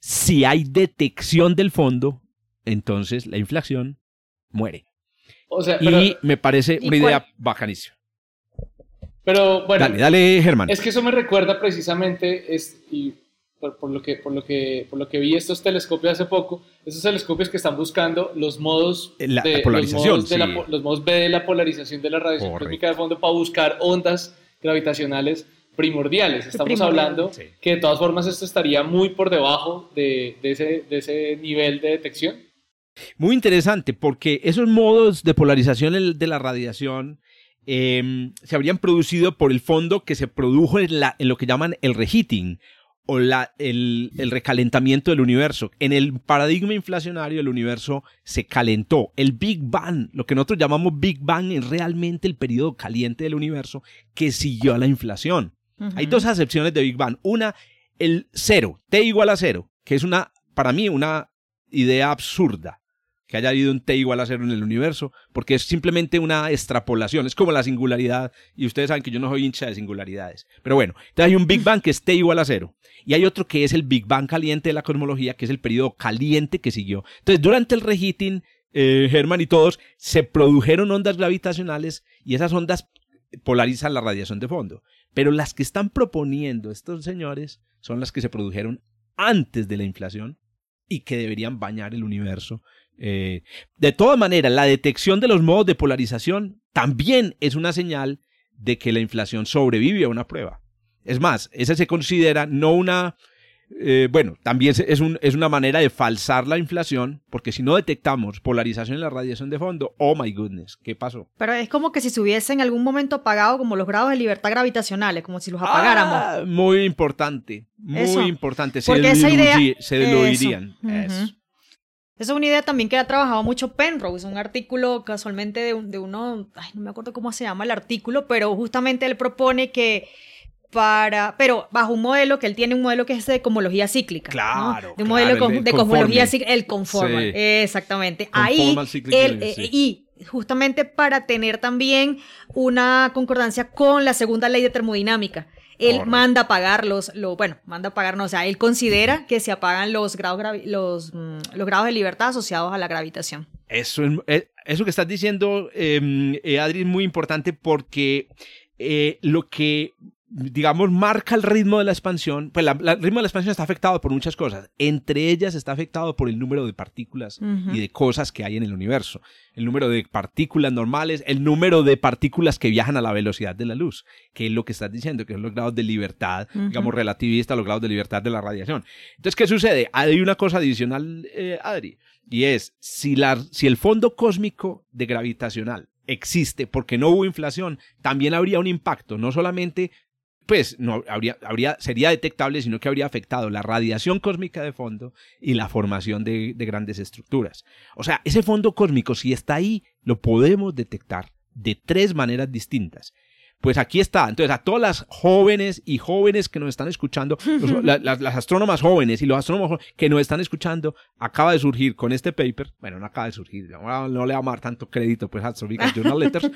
Si hay detección del fondo, entonces la inflación muere. O sea, pero, y me parece una idea cuál? bacanísima. Pero bueno, dale, dale, Germán. Es que eso me recuerda precisamente, es, y por, por, lo que, por, lo que, por lo que vi estos telescopios hace poco, esos telescopios que están buscando los modos, la, de, la polarización, los modos, de la, los modos B de la polarización de la radiación Correcto. cósmica de fondo para buscar ondas gravitacionales primordiales. Estamos Primordial. hablando sí. que de todas formas esto estaría muy por debajo de, de, ese, de ese nivel de detección. Muy interesante, porque esos modos de polarización de la radiación eh, se habrían producido por el fondo que se produjo en, la, en lo que llaman el reheating o la, el, el, recalentamiento del universo. En el paradigma inflacionario el universo se calentó. El Big Bang, lo que nosotros llamamos Big Bang, es realmente el periodo caliente del universo que siguió a la inflación. Uh -huh. Hay dos acepciones de Big Bang. Una, el cero, T igual a cero, que es una, para mí, una idea absurda que haya habido un T igual a cero en el universo, porque es simplemente una extrapolación, es como la singularidad, y ustedes saben que yo no soy hincha de singularidades. Pero bueno, entonces hay un Big Bang que es T igual a cero, y hay otro que es el Big Bang caliente de la cosmología, que es el periodo caliente que siguió. Entonces, durante el reheating, eh, Herman y todos, se produjeron ondas gravitacionales, y esas ondas polarizan la radiación de fondo. Pero las que están proponiendo estos señores son las que se produjeron antes de la inflación y que deberían bañar el universo eh, de todas maneras, la detección de los modos de polarización también es una señal de que la inflación sobrevive a una prueba. Es más, esa se considera no una eh, bueno, también es, un, es, una manera de falsar la inflación, porque si no detectamos polarización en la radiación de fondo, oh my goodness, ¿qué pasó? Pero es como que si se hubiese en algún momento apagado como los grados de libertad gravitacionales, como si los apagáramos. Ah, muy importante, muy importante. Se, porque esa idea, se diluirían. Esa es una idea también que ha trabajado mucho Penrose, un artículo casualmente de, de uno, ay, no me acuerdo cómo se llama el artículo, pero justamente él propone que para, pero bajo un modelo que él tiene un modelo que es de cosmología cíclica. Claro. De un modelo de cosmología cíclica, el conformal. Exactamente. Ahí, él, eh, y justamente para tener también una concordancia con la segunda ley de termodinámica. Él manda a pagar los, lo, bueno, manda a pagar, no, o sea, él considera que se apagan los grados, los, mm, los grados de libertad asociados a la gravitación. Eso, eh, eso que estás diciendo, em, eh, Adri, es muy importante porque lo que digamos, marca el ritmo de la expansión, pues el ritmo de la expansión está afectado por muchas cosas. Entre ellas está afectado por el número de partículas y de cosas que hay en el universo. El número de partículas normales, el número de partículas que viajan a la velocidad de la luz, que es lo que estás diciendo, que son los grados de libertad, digamos, relativistas, los grados de libertad de la radiación. Entonces, ¿qué sucede? Hay una cosa adicional, eh, Adri, y es, si, la, si el fondo cósmico de gravitacional existe porque no hubo inflación, también habría un impacto, no solamente pues no habría, habría, sería detectable, sino que habría afectado la radiación cósmica de fondo y la formación de, de grandes estructuras. O sea, ese fondo cósmico, si está ahí, lo podemos detectar de tres maneras distintas. Pues aquí está. Entonces, a todas las jóvenes y jóvenes que nos están escuchando, las, astrónomas jóvenes y los astrónomos que nos están escuchando, acaba de surgir con este paper, bueno, no acaba de surgir, no, le vamos a dar tanto crédito pues a Astronomical Journal Letters,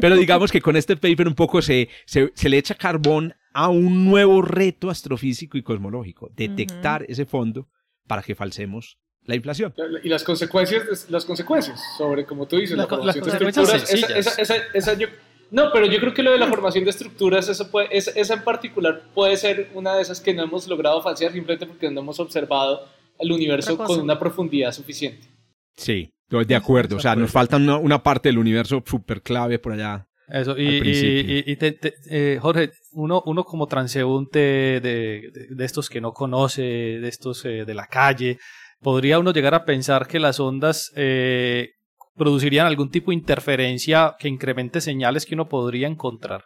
pero digamos que con este paper un poco se, se, le echa carbón a un nuevo reto astrofísico y cosmológico, detectar ese fondo para que falsemos la inflación. Y las consecuencias, las consecuencias sobre, como tú dices, la, formación de estructuras, esa, esa, esa, yo, no, pero yo creo que lo de la formación de estructuras, eso puede, esa en particular puede ser una de esas que no hemos logrado falsear simplemente porque no hemos observado el universo con una profundidad suficiente. Sí, estoy de acuerdo. O sea, nos falta una, parte del universo súper clave por allá. Eso, y, y, eh, Jorge, uno, uno como transeúnte de, de, estos que no conoce, de estos eh, de la calle, podría uno llegar a pensar que las ondas eh, producirían algún tipo de interferencia que incremente señales que uno podría encontrar.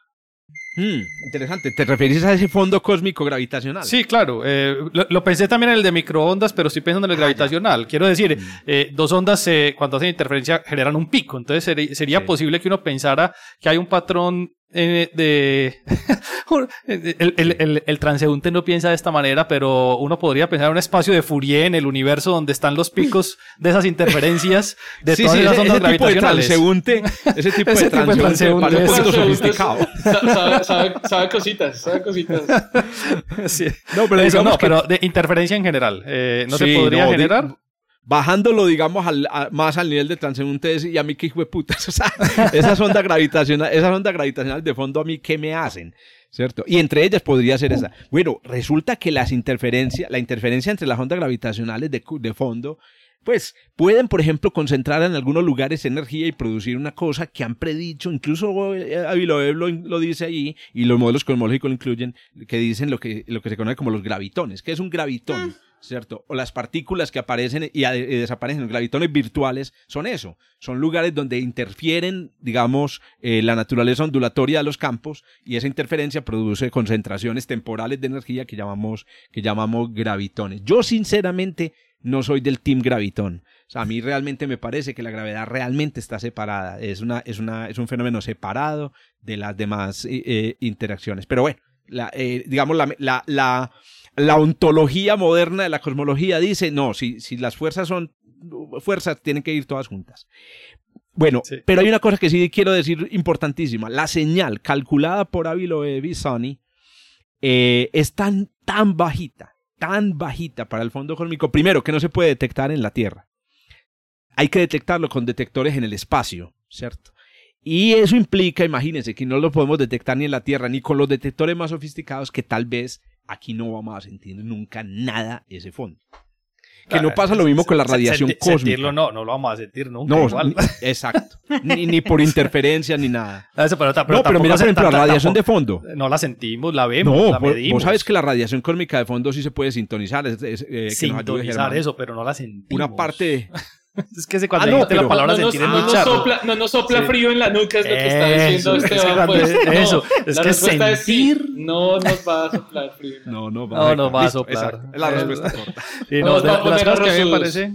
Hmm, interesante. ¿Te referís a ese fondo cósmico gravitacional? Sí, claro. Eh, lo, pensé también en el de microondas, pero estoy pensando en el ah, gravitacional. Quiero decir, hmm. eh, dos ondas eh, cuando hacen interferencia generan un pico. Entonces sería, posible que uno pensara que hay un patrón eh, de el, el, transeúnte no piensa de esta manera, pero uno podría pensar en un espacio de Fourier en el universo donde están los picos de esas interferencias de todas esas ondas ese gravitacionales. Tipo de ese tipo de transeúnte, un poquito sofisticado. Sabe, cositas, sabe cositas. No, pero, no, pero de interferencia en general, eh, ¿no se podría generar? bajándolo, digamos, al, más al nivel de transeúntes y a mí qué hijo de putas. O sea, esas ondas gravitacionales, esas ondas gravitacionales de fondo a mí qué me hacen, ¿cierto? Y entre ellas podría ser esa. Bueno, resulta que las interferencias, la interferencia entre las ondas gravitacionales de, de fondo, pues pueden, por ejemplo, concentrar en algunos lugares energía y producir una cosa que han predicho, incluso eh, Aviloev lo, lo, dice ahí, y los modelos cosmológicos lo incluyen, que dicen lo que, lo que se conoce como los gravitones. ¿Qué es un gravitón? ¿Cierto? O las partículas que aparecen y, desaparecen, los gravitones virtuales, son eso, son lugares donde interfieren, digamos, eh, la naturaleza ondulatoria de los campos y esa interferencia produce concentraciones temporales de energía que llamamos, que llamamos gravitones. Yo sinceramente no soy del team gravitón. O sea, a mí realmente me parece que la gravedad realmente está separada, es, una, es, una, es un fenómeno separado de las demás eh, eh, interacciones. Pero bueno, la, digamos, la, la la ontología moderna de la cosmología dice, no, si, si las fuerzas son fuerzas, tienen que ir todas juntas. Bueno, pero hay una cosa que sí quiero decir importantísima. La señal calculada por Aviloev y Sony eh, es tan, tan bajita, tan bajita para el fondo cósmico. Primero, que no se puede detectar en la Tierra. Hay que detectarlo con detectores en el espacio, ¿cierto? Y eso implica, imagínense, que no lo podemos detectar ni en la Tierra, ni con los detectores más sofisticados que tal vez aquí no vamos a sentir nunca nada ese fondo. Que no pasa lo mismo con la radiación cósmica. Sentirlo no, no lo vamos a sentir nunca. No, exacto. ni, ni, por interferencia ni nada. Eso, pero, pero, no, pero mira, por ejemplo, la radiación de fondo. No la sentimos, la vemos, no, la medimos. Vos sabes que la radiación cósmica de fondo sí se puede sintonizar. Es, eh, sintonizar eso, pero no la sentimos. Una parte... Es que cuando ah, no, la palabra no sentir no, nos sopla, no nos sopla frío en la nuca, es lo que está diciendo Esteban. Pues, eso, es que sentir... no nos va a soplar frío. No, no va, no, va a soplar. Es la respuesta corta. Sí, no, de, las cosas que a mí me parece...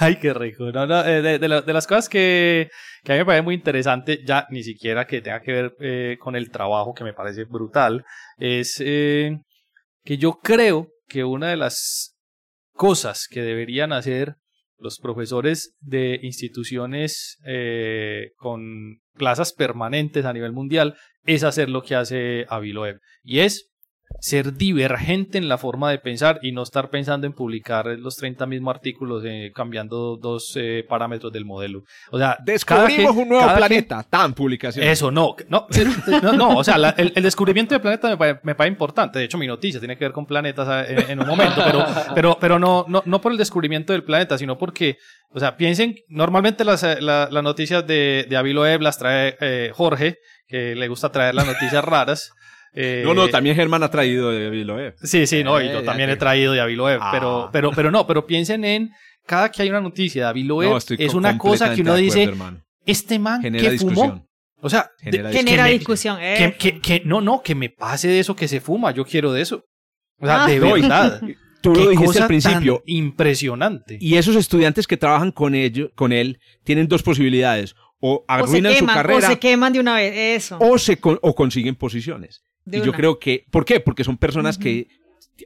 Ay, qué rico. No, no, eh, de, de, las cosas que, que, a mí me parece muy interesante, ya ni siquiera que tenga que ver eh, con el trabajo, que me parece brutal, es eh, que yo creo que una de las cosas que deberían hacer los profesores de instituciones eh, con plazas permanentes a nivel mundial es hacer lo que hace Aviloev. Y es ser divergente en la forma de pensar y no estar pensando en publicar los 30 mismos artículos eh, cambiando dos eh, parámetros del modelo. O sea, descubrimos un nuevo planeta, tan publicación. Eso, no, no, no, o sea, el, descubrimiento del planeta me parece, importante. De hecho, mi noticia tiene que ver con planetas eh, en, un momento, pero, pero, pero no, no, no por el descubrimiento del planeta, sino porque, o sea, piensen, normalmente las, las noticias de, de Aviloev las trae Jorge, que le gusta traer las noticias raras no, no, eh, también Germán ha traído de Aviloev. Sí, sí, no, y yo eh, también he traído de Aviloev, ah. pero, pero, pero no, pero piensen en cada que hay una noticia de Aviloev, es una cosa que uno dice, este man genera que fumó. O sea, genera, discusión. Eh. Que, no, no, que me pase de eso que se fuma, yo quiero de eso. O sea, ah. de verdad. Tú lo dijiste al principio. impresionante. Y esos estudiantes que trabajan con, ellos, con él tienen dos posibilidades. O arruinan su carrera. O se queman de una vez, eso. O, se o consiguen posiciones y yo creo que, ¿por qué? Porque son personas que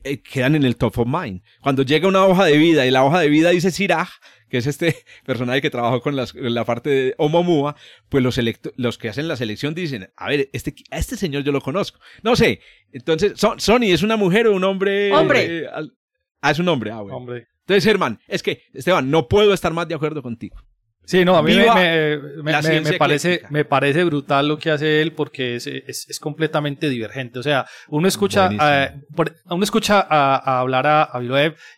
eh, quedan en el top of mind. Cuando llega una hoja de vida y la hoja de vida dice Siraj, que es este personaje que trabajó con la parte de Omomua, pues los, los que hacen la selección dicen, a ver, este, a este señor yo lo conozco. No sé. Entonces, Sony es una mujer o un hombre. Hombre. Eh, ah, es un hombre. Ah, bueno. Hombre. Entonces, Germán, es que, Esteban, no puedo estar más de acuerdo contigo. Sí, no, a mí me, parece, me parece brutal lo que hace él porque es, es, completamente divergente. O sea, uno escucha, a, uno escucha a, hablar a, a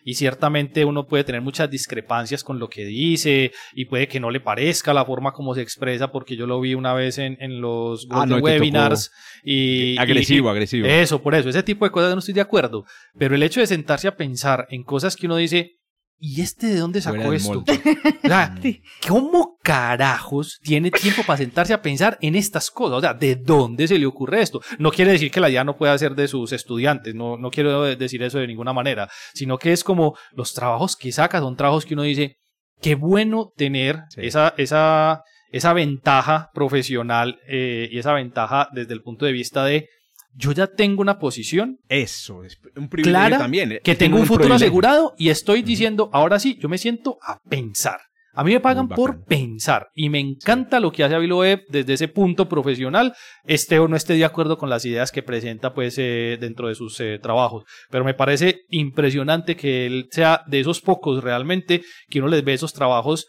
y ciertamente uno puede tener muchas discrepancias con lo que dice y puede que no le parezca la forma como se expresa porque yo lo vi una vez en, en los ah, webinars y... Agresivo, agresivo. Eso, por eso, ese tipo de cosas no estoy de acuerdo. Pero el hecho de sentarse a pensar en cosas que uno dice, ¿y este de dónde sacó esto? O sea, ¿cómo carajos tiene tiempo para sentarse a pensar en estas cosas? O sea, ¿de dónde se le ocurre esto? No quiere decir que la IA no pueda ser de sus estudiantes, no, no quiero decir eso de ninguna manera, sino que es como los trabajos que saca son trabajos que uno dice, qué bueno tener esa, esa, esa ventaja profesional eh, y esa ventaja desde el punto de vista de yo ya tengo una posición. Eso, es un privilegio también. Eh, que tengo un futuro asegurado y estoy diciendo, ahora sí, yo me siento a pensar. A mí me pagan por pensar y me encanta lo que hace Aviloev desde ese punto profesional, esté o no esté de acuerdo con las ideas que presenta pues eh, dentro de sus eh, trabajos. Pero me parece impresionante que él sea de esos pocos realmente que uno les ve esos trabajos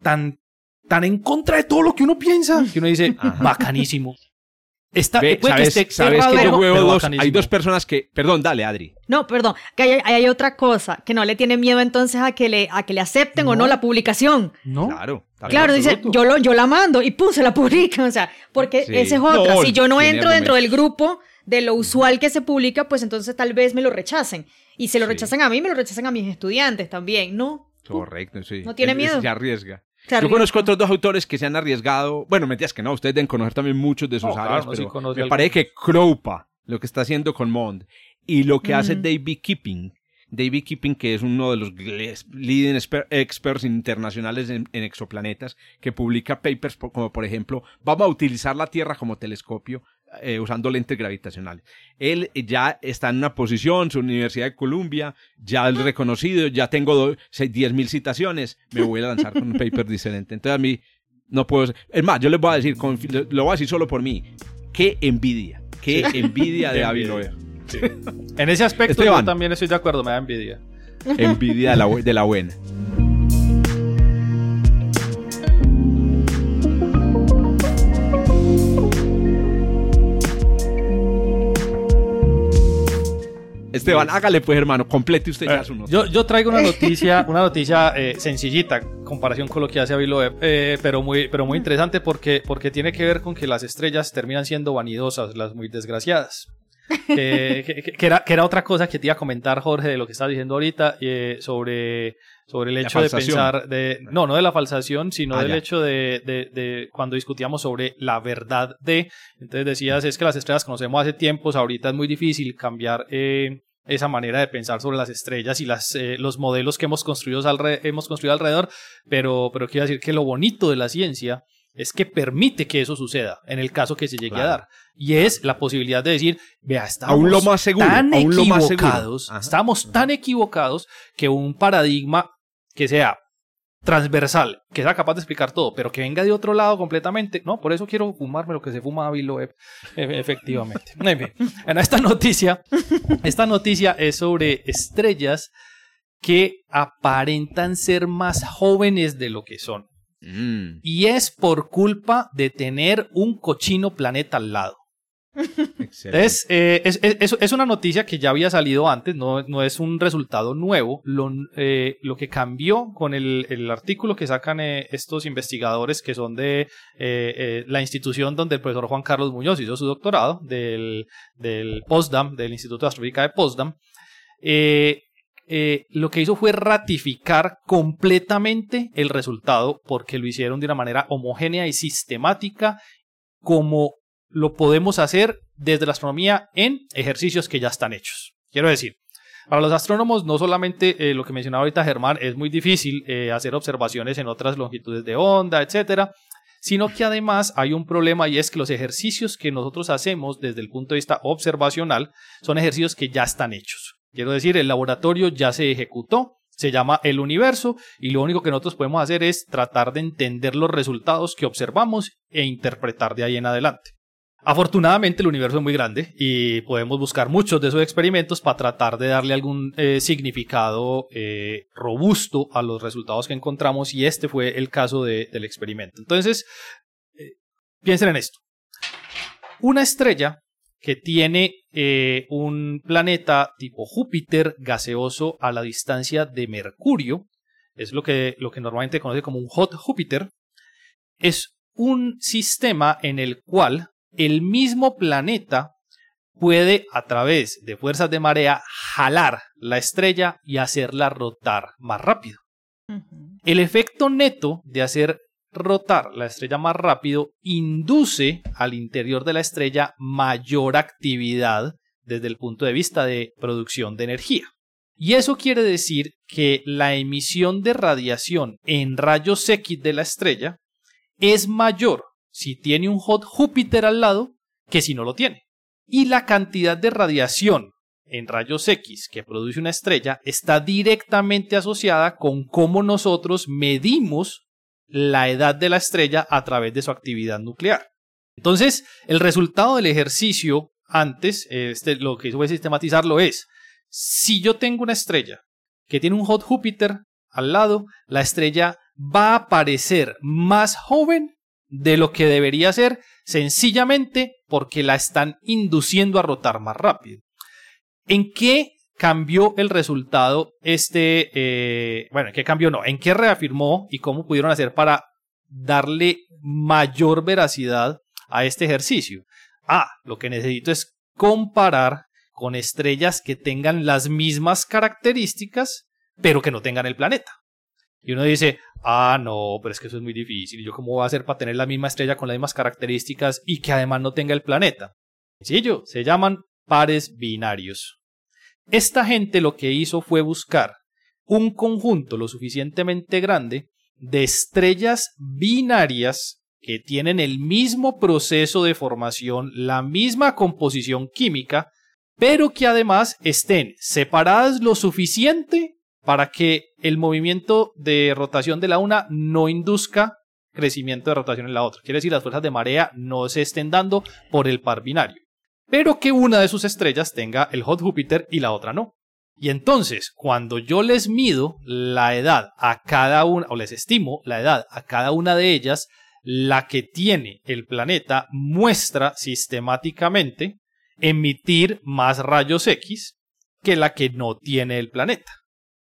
tan, tan en contra de todo lo que uno piensa, que uno dice, bacanísimo. Está, Ve, sabes, que, sabes que yo veo dos, hay dos personas que, perdón, dale, Adri. No, perdón, que hay, hay, otra cosa, que no le tiene miedo entonces a que le, a que le acepten o no la publicación. No. Claro. Claro, dice, yo, lo, yo la mando y puse la publica, o sea, porque ese es otra. si yo no entro dentro del grupo de lo usual que se publica, pues entonces tal vez me lo rechacen. Y si lo rechazan a mí, me lo rechazan a mis estudiantes también, ¿no? Correcto, sí. No tiene miedo. Se arriesga. Yo conozco otros dos autores que se han arriesgado. Bueno, me que no, ustedes deben conocer también muchos de sus áreas, pero me parece que Kroupa, lo que está haciendo con Mond, y lo que hace David Keeping, David Keeping, que es uno de los leading experts internacionales en, exoplanetas, que publica papers como, por ejemplo, vamos a utilizar la Tierra como telescopio eh, usando lentes gravitacionales. Él ya está en una posición, su Universidad de Columbia, ya es reconocido, ya tengo 10.000 citaciones, me voy a lanzar con un paper diferente. Entonces a mí no puedo... Es más, yo les voy a decir, lo voy a decir solo por mí, qué envidia, qué envidia de Avi En ese aspecto yo también estoy de acuerdo, me da envidia. Envidia de la, de la buena. Esteban, hágale pues, hermano, complete usted ya su nota. Yo, yo traigo una noticia, una noticia eh, sencillita, comparación con lo que hace Aviloeb, eh, pero, muy, pero muy interesante porque, porque tiene que ver con que las estrellas terminan siendo vanidosas, las muy desgraciadas. que, era, que era otra cosa que te iba a comentar, Jorge, de lo que estás diciendo ahorita, eh, sobre, sobre el hecho de pensar, de, no, no de la falsación, sino ah, del hecho de, de, de, cuando discutíamos sobre la verdad de, entonces decías, es que las estrellas conocemos hace tiempos, ahorita es muy difícil cambiar eh, esa manera de pensar sobre las estrellas y las, eh, los modelos que hemos construido, hemos construido alrededor, pero, pero quiero decir que lo bonito de la ciencia es que permite que eso suceda en el caso que se llegue a dar. Y es la posibilidad de decir, vea, estamos lo más seguro, tan equivocados, estamos tan equivocados que un paradigma que sea transversal, que sea capaz de explicar todo, pero que venga de otro lado completamente, no, por eso quiero fumarme lo que se fuma Aviloeb, efectivamente. En esta noticia, esta noticia es sobre estrellas que aparentan ser más jóvenes de lo que son. Mm. Y es por culpa de tener un cochino planeta al lado. Es, eh, es, es, es, una noticia que ya había salido antes, no, no es un resultado nuevo. Lo, eh, lo que cambió con el, el artículo que sacan eh, estos investigadores que son de la institución donde el profesor Juan Carlos Muñoz hizo su doctorado, del, del POSDAM, del Instituto de Astrofísica de POSDAM, eh, lo que hizo fue ratificar completamente el resultado porque lo hicieron de una manera homogénea y sistemática como lo podemos hacer desde la astronomía en ejercicios que ya están hechos. Quiero decir, para los astrónomos no solamente eh, lo que mencionaba ahorita Germán es muy difícil eh, hacer observaciones en otras longitudes de onda, etcétera, sino que además hay un problema y es que los ejercicios que nosotros hacemos desde el punto de vista observacional son ejercicios que ya están hechos. Quiero decir, el laboratorio ya se ejecutó, se llama el universo y lo único que nosotros podemos hacer es tratar de entender los resultados que observamos e interpretar de ahí en adelante. Afortunadamente el universo es muy grande y podemos buscar muchos de esos experimentos para tratar de darle algún eh, significado eh, robusto a los resultados que encontramos y este fue el caso del experimento. Entonces, eh, piensen en esto. Una estrella que tiene un planeta tipo Júpiter gaseoso a la distancia de Mercurio, es lo que, lo que normalmente conoce como un hot Júpiter, es un sistema en el cual el mismo planeta puede a través de fuerzas de marea jalar la estrella y hacerla rotar más rápido. El efecto neto de hacer rotar la estrella más rápido induce al interior de la estrella mayor actividad desde el punto de vista de producción de energía. Y eso quiere decir que la emisión de radiación en rayos X de la estrella es mayor si tiene un hot Júpiter al lado que si no lo tiene. Y la cantidad de radiación en rayos X que produce una estrella está directamente asociada con cómo nosotros medimos la edad de la estrella a través de su actividad nuclear. Entonces, el resultado del ejercicio antes, este, lo que voy a sistematizarlo es, si yo tengo una estrella que tiene un hot Júpiter al lado, la estrella va a parecer más joven de lo que debería ser, sencillamente porque la están induciendo a rotar más rápido. ¿En qué cambió el resultado este, eh, bueno, ¿en qué cambió? No, ¿en qué reafirmó y cómo pudieron hacer para darle mayor veracidad a este ejercicio? Ah, lo que necesito es comparar con estrellas que tengan las mismas características, pero que no tengan el planeta. Y uno dice, ah, no, pero es que eso es muy difícil. ¿Y yo cómo voy a hacer para tener la misma estrella con las mismas características y que además no tenga el planeta? Sencillo, se llaman pares binarios. Esta gente lo que hizo fue buscar un conjunto lo suficientemente grande de estrellas binarias que tienen el mismo proceso de formación, la misma composición química, pero que además estén separadas lo suficiente para que el movimiento de rotación de la una no induzca crecimiento de rotación en la otra. Quiere decir, las fuerzas de marea no se estén dando por el par binario pero que una de sus estrellas tenga el hot Júpiter y la otra no. Y entonces, cuando yo les mido la edad a cada una, o les estimo la edad a cada una de ellas, la que tiene el planeta muestra sistemáticamente emitir más rayos X que la que no tiene el planeta.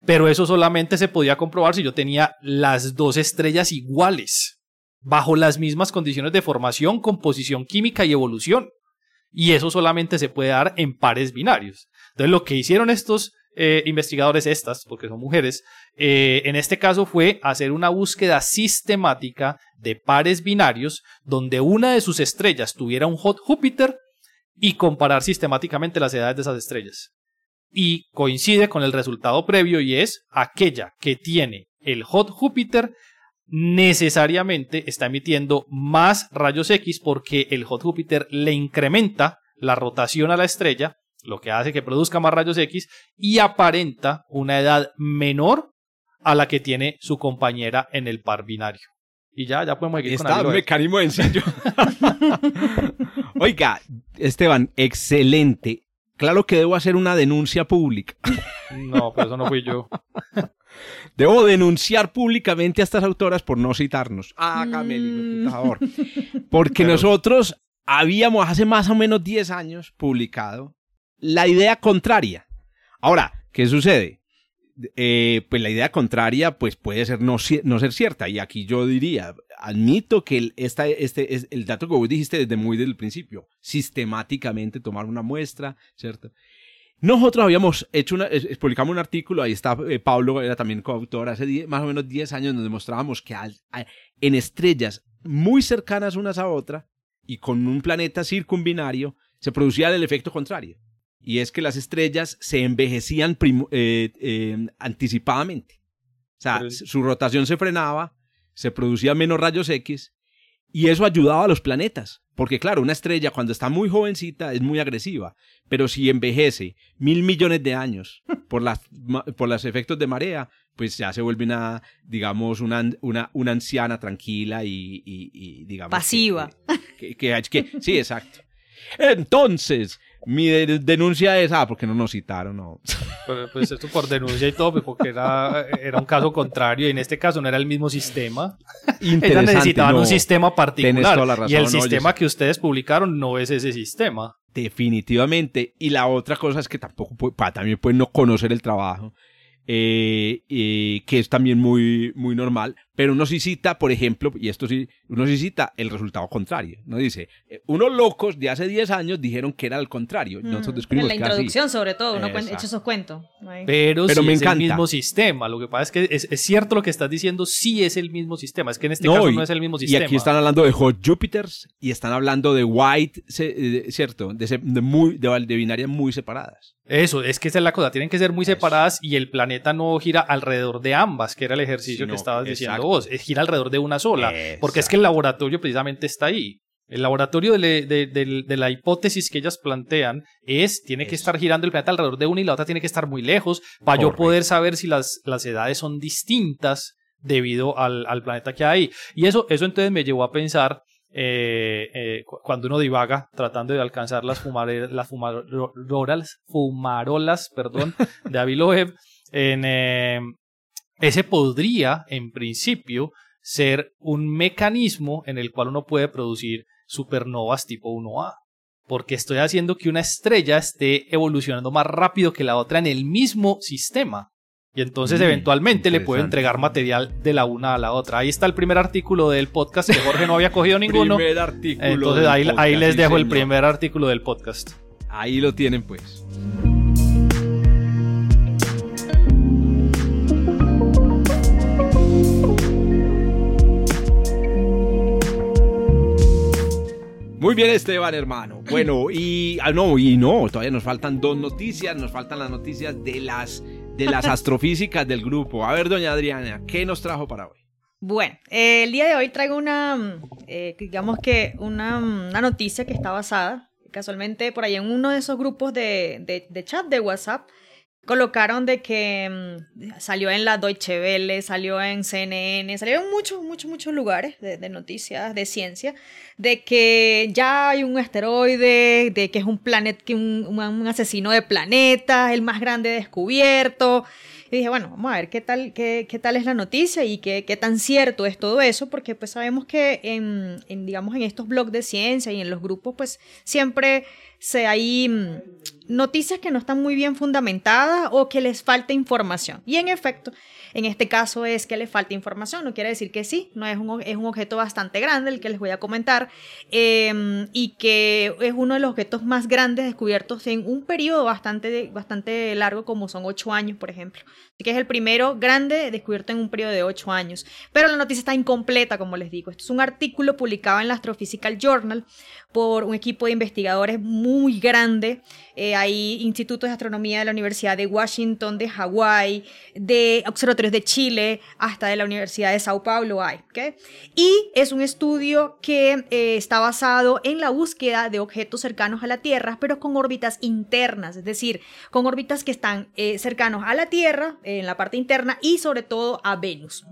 Pero eso solamente se podía comprobar si yo tenía las dos estrellas iguales, bajo las mismas condiciones de formación, composición química y evolución. Y eso solamente se puede dar en pares binarios. Entonces lo que hicieron estos eh, investigadores, estas, porque son mujeres, eh, en este caso fue hacer una búsqueda sistemática de pares binarios donde una de sus estrellas tuviera un hot Júpiter y comparar sistemáticamente las edades de esas estrellas y coincide con el resultado previo y es aquella que tiene el hot Júpiter necesariamente está emitiendo más rayos X porque el hot Júpiter le incrementa la rotación a la estrella, lo que hace que produzca más rayos X y aparenta una edad menor a la que tiene su compañera en el par binario. Y ya, ya podemos seguir Está con el mecanismo sencillo. Oiga, Esteban, excelente. Claro que debo hacer una denuncia pública. No, pero eso no fui yo. Debo denunciar públicamente a estas autoras por no citarnos. Ah, Cameli, por favor. Porque nosotros habíamos hace más o menos 10 años publicado la idea contraria. Ahora, ¿qué sucede? Eh, pues la idea contraria pues puede ser no, no ser cierta. Y aquí yo diría, admito que el, esta, este es el dato que vos dijiste desde muy del principio, sistemáticamente tomar una muestra, ¿cierto? Nosotros habíamos hecho una, publicamos un artículo, ahí está eh, Pablo, era también coautor, hace más o menos 10 años nos demostrábamos que en estrellas muy cercanas unas a otra y con un planeta circunbinario se producía el efecto contrario. Y es que las estrellas se envejecían eh, eh, anticipadamente. O sea, su rotación se frenaba se producía menos rayos X y eso ayudaba a los planetas. Porque claro, una estrella cuando está muy jovencita es muy agresiva, pero si envejece mil millones de años por, las, por los efectos de marea, pues ya se vuelve una, digamos, una, una, una anciana tranquila y, digamos... Pasiva. que, sí, exacto. Entonces, mi denuncia es, ah, porque no nos citaron, no. Pues, pues, esto por denuncia y todo, pues, porque era, era un caso contrario y en este caso no era el mismo sistema. Ellas necesitaban un sistema particular y el sistema que ustedes publicaron no es ese sistema. Definitivamente. Y la otra cosa es que tampoco puede, también pueden no conocer el trabajo. Eh, eh, que es también muy, muy normal, pero uno sí cita, por ejemplo, y esto sí, uno sí cita el resultado contrario. No dice, eh, unos locos de hace 10 años dijeron que era al contrario. Mm. en la introducción, sobre todo, uno hecho esos cuentos. Pero, pero es el mismo sistema. Lo que pasa es que es, cierto lo que estás diciendo, sí es el mismo sistema. Es que en este caso no es el mismo sistema. Y aquí están hablando de Hot Jupiters y están hablando de White, ¿cierto? De, muy, de binarias muy separadas. Eso, es que esa es la cosa, tienen que ser muy separadas y el planeta no gira alrededor de ambas, que era el ejercicio que estabas diciendo vos, es gira alrededor de una sola, porque es que el laboratorio precisamente está ahí. El laboratorio de, la hipótesis que ellas plantean es, tiene que estar girando el planeta alrededor de una y la otra tiene que estar muy lejos para yo poder saber si las, las edades son distintas debido al, al, planeta que hay. Y eso, eso entonces me llevó a pensar eh, eh, cuando uno divaga tratando de alcanzar las, las fumarolas, fumarolas perdón, de Aviloeb, en, eh, ese podría, en principio, ser un mecanismo en el cual uno puede producir supernovas tipo 1A. Porque estoy haciendo que una estrella esté evolucionando más rápido que la otra en el mismo sistema. Y entonces mm, eventualmente le puedo entregar material de la una a la otra. Ahí está el primer artículo del podcast que Jorge no había cogido ninguno. primer artículo entonces ahí, ahí les dejo el primer artículo del podcast. Ahí lo tienen pues. Muy bien, Esteban, hermano. Bueno, y ah, no, y no, todavía nos faltan dos noticias, nos faltan las noticias de las de las astrofísicas del grupo. A ver, doña Adriana, ¿qué nos trajo para hoy? Bueno, eh, el día de hoy traigo una, eh, digamos que una, noticia que está basada, casualmente por ahí en uno de esos grupos de, de, chat de WhatsApp, colocaron de que mm, salió en la Deutsche Welle, salió en CNN, salió en muchos, muchos, muchos lugares de, noticias de ciencia, de que ya hay un asteroide, de que es un planeta, que un, un, asesino de planetas, el más grande descubierto. Y dije, bueno, vamos a ver qué tal, qué, qué tal es la noticia y qué, qué, tan cierto es todo eso, porque pues sabemos que en, digamos, en estos blogs de ciencia y en los grupos, pues siempre se hay mm, noticias que no están muy bien fundamentadas o que les falta información. Y en efecto, en este caso es que le falta información, no quiere decir que sí, no es un, es un objeto bastante grande el que les voy a comentar em, y que es uno de los objetos más grandes descubiertos en un periodo bastante, bastante largo como son ocho años, por ejemplo. Que es el primero grande descubierto en un periodo de ocho años. Pero la noticia está incompleta, como les digo. Esto es un artículo publicado en la Astrophysical Journal por un equipo de investigadores muy grande. Eh, hay institutos de astronomía de la Universidad de Washington, de Hawái, de observatorios de Chile, hasta de la Universidad de Sao Paulo hay. Y es un estudio que eh, está basado en la búsqueda de objetos cercanos a la Tierra, pero con órbitas internas, es decir, con órbitas que están eh, cercanos a la Tierra, en la parte interna, y sobre todo a Venus.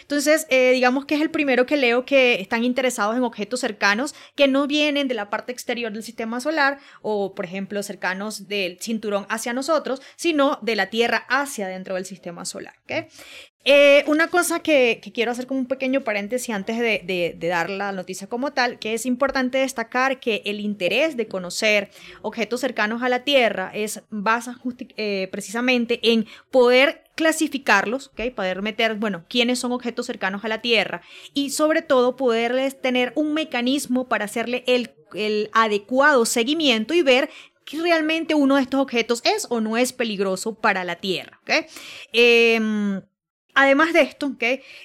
Entonces, digamos que es el primero que leo que están interesados en objetos cercanos que no vienen de la parte exterior del sistema solar o, por ejemplo, cercanos del cinturón hacia nosotros, sino de la Tierra hacia dentro del sistema solar. Eh, una cosa que, quiero hacer como un pequeño paréntesis antes de, dar la noticia como tal, que es importante destacar que el interés de conocer objetos cercanos a la Tierra es basa eh, precisamente en poder clasificarlos, ¿okay? poder meter, bueno, quiénes son objetos cercanos a la Tierra y sobre todo poderles tener un mecanismo para hacerle el, adecuado seguimiento y ver que realmente uno de estos objetos es o no es peligroso para la Tierra. Em, además de esto.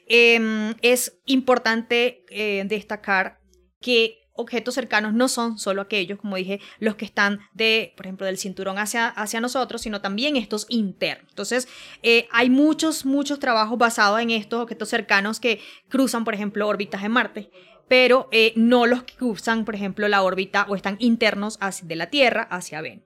Em, es importante eh, destacar que objetos cercanos no son solo aquellos, como dije, los que están de, por ejemplo, del cinturón hacia, hacia nosotros, sino también estos internos. Entonces, eh, hay muchos, muchos trabajos basados en estos objetos cercanos que cruzan, por ejemplo, órbitas de Marte pero eh, no los que cruzan, por ejemplo, la órbita o están internos hacia, de la Tierra hacia Venus.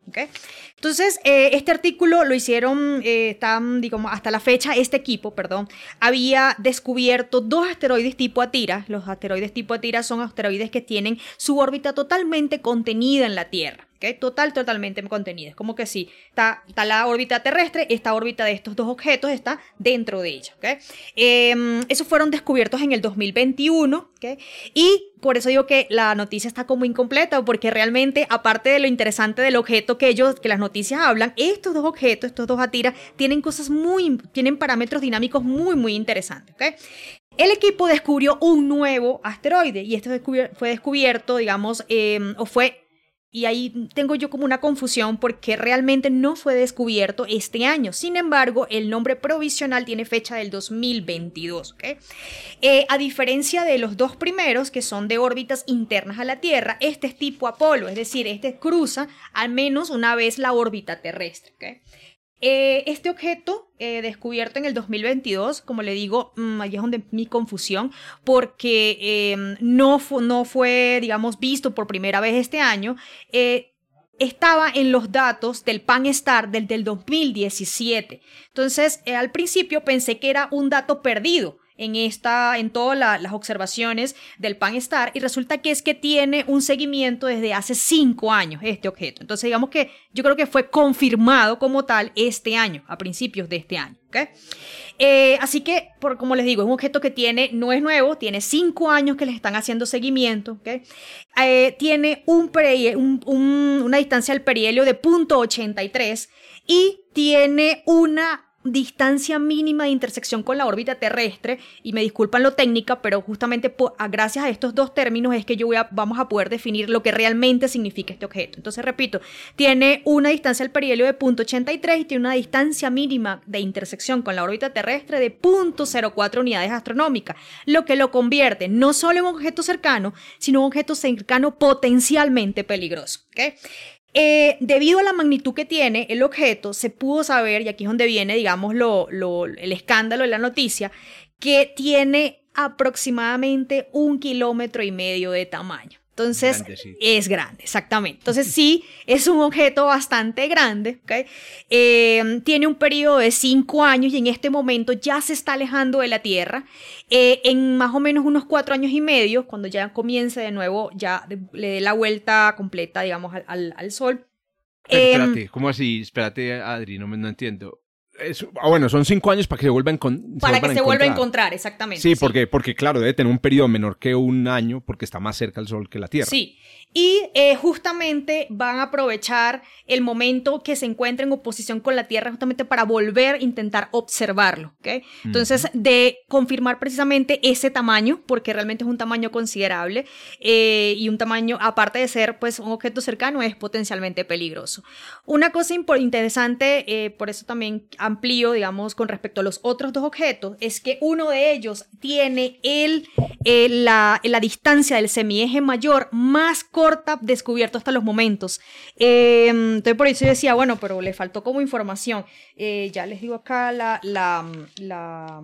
Entonces, eh, este artículo lo hicieron, eh, hasta la fecha, este equipo, perdón, había descubierto dos asteroides tipo Atira. Los asteroides tipo Atira son asteroides que tienen su órbita totalmente contenida en la Tierra. Total, totalmente contenida. Es como que sí, está, la órbita terrestre, esta órbita de estos dos objetos está dentro de ella. Em, esos fueron descubiertos en el 2021 y por eso digo que la noticia está como incompleta, porque realmente, aparte de lo interesante del objeto que ellos, que las noticias hablan, estos dos objetos, estos dos atiras, tienen cosas muy, tienen parámetros dinámicos muy, muy interesantes. El equipo descubrió un nuevo asteroide y este fue descubierto, digamos, em, o fue y ahí tengo yo como una confusión porque realmente no fue descubierto este año. Sin embargo, el nombre provisional tiene fecha del 2022. Eh, a diferencia de los dos primeros, que son de órbitas internas a la Tierra, este es tipo Apolo, es decir, este cruza al menos una vez la órbita terrestre. Eh, este objeto eh, descubierto en el 2022, como le digo, mm, ahí es donde mi confusión, porque em, no, no fue, digamos, visto por primera vez este año. Eh, estaba en los datos del Pan-STAR del, del 2017. Entonces, al principio pensé que era un dato perdido, en, esta, en todas las observaciones del Pan-STAR y resulta que es que tiene un seguimiento desde hace cinco años este objeto. Entonces digamos que yo creo que fue confirmado como tal este año, a principios de este año. Eh, así que, por, como les digo, es un objeto que tiene, no es nuevo, tiene cinco años que les están haciendo seguimiento. Eh, tiene un, una distancia al perihelio de .83 y tiene una distancia mínima de intersección con la órbita terrestre, y me disculpan lo técnica, pero justamente gracias a estos dos términos es que yo voy a, vamos a poder definir lo que realmente significa este objeto. Entonces, repito, tiene una distancia al perihelio de 0.83 y tiene una distancia mínima de intersección con la órbita terrestre de 0.04 unidades astronómicas, lo que lo convierte no solo en un objeto cercano, sino un objeto cercano potencialmente peligroso. ¿okay? Eh, debido a la magnitud que tiene el objeto, se pudo saber, y aquí es donde viene, digamos, lo, el escándalo de la noticia, que tiene aproximadamente un kilómetro y medio de tamaño. Entonces, es grande, exactamente. Entonces, sí, es un objeto bastante grande. Eh, tiene un periodo de cinco años y en este momento ya se está alejando de la Tierra. Eh, en más o menos unos cuatro años y medio, cuando ya comience de nuevo, ya le dé la vuelta completa, digamos, al, Sol. espérate, em, ¿cómo así? Espérate, Adri, no, no entiendo ah, bueno, son cinco años para que se vuelva a encontrar. Para que se vuelva a encontrar, exactamente. Sí, Porque, porque claro, debe tener un periodo menor que un año porque está más cerca del Sol que la Tierra. Sí. Y eh, justamente van a aprovechar el momento que se encuentra en oposición con la Tierra justamente para volver a intentar observarlo. ¿okay? Entonces, de confirmar precisamente ese tamaño, porque realmente es un tamaño considerable eh, y un tamaño, aparte de ser pues un objeto cercano, es potencialmente peligroso. Una cosa interesante, eh, por eso también amplío, digamos, con respecto a los otros dos objetos, es que uno de ellos tiene el, la, la distancia del semieje mayor más corta descubierto hasta los momentos. Em, entonces por eso yo decía, bueno, pero le faltó como información. Eh, ya les digo acá la, la, la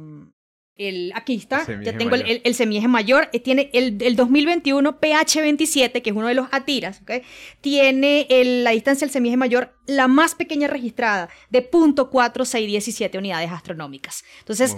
el, aquí está, ya tengo el, el, semieje mayor, eh, tiene el, el 2021 PH27, que es uno de los ATIRAS, ¿okay? tiene la distancia del semieje mayor la más pequeña registrada, de .4617 unidades astronómicas. Entonces,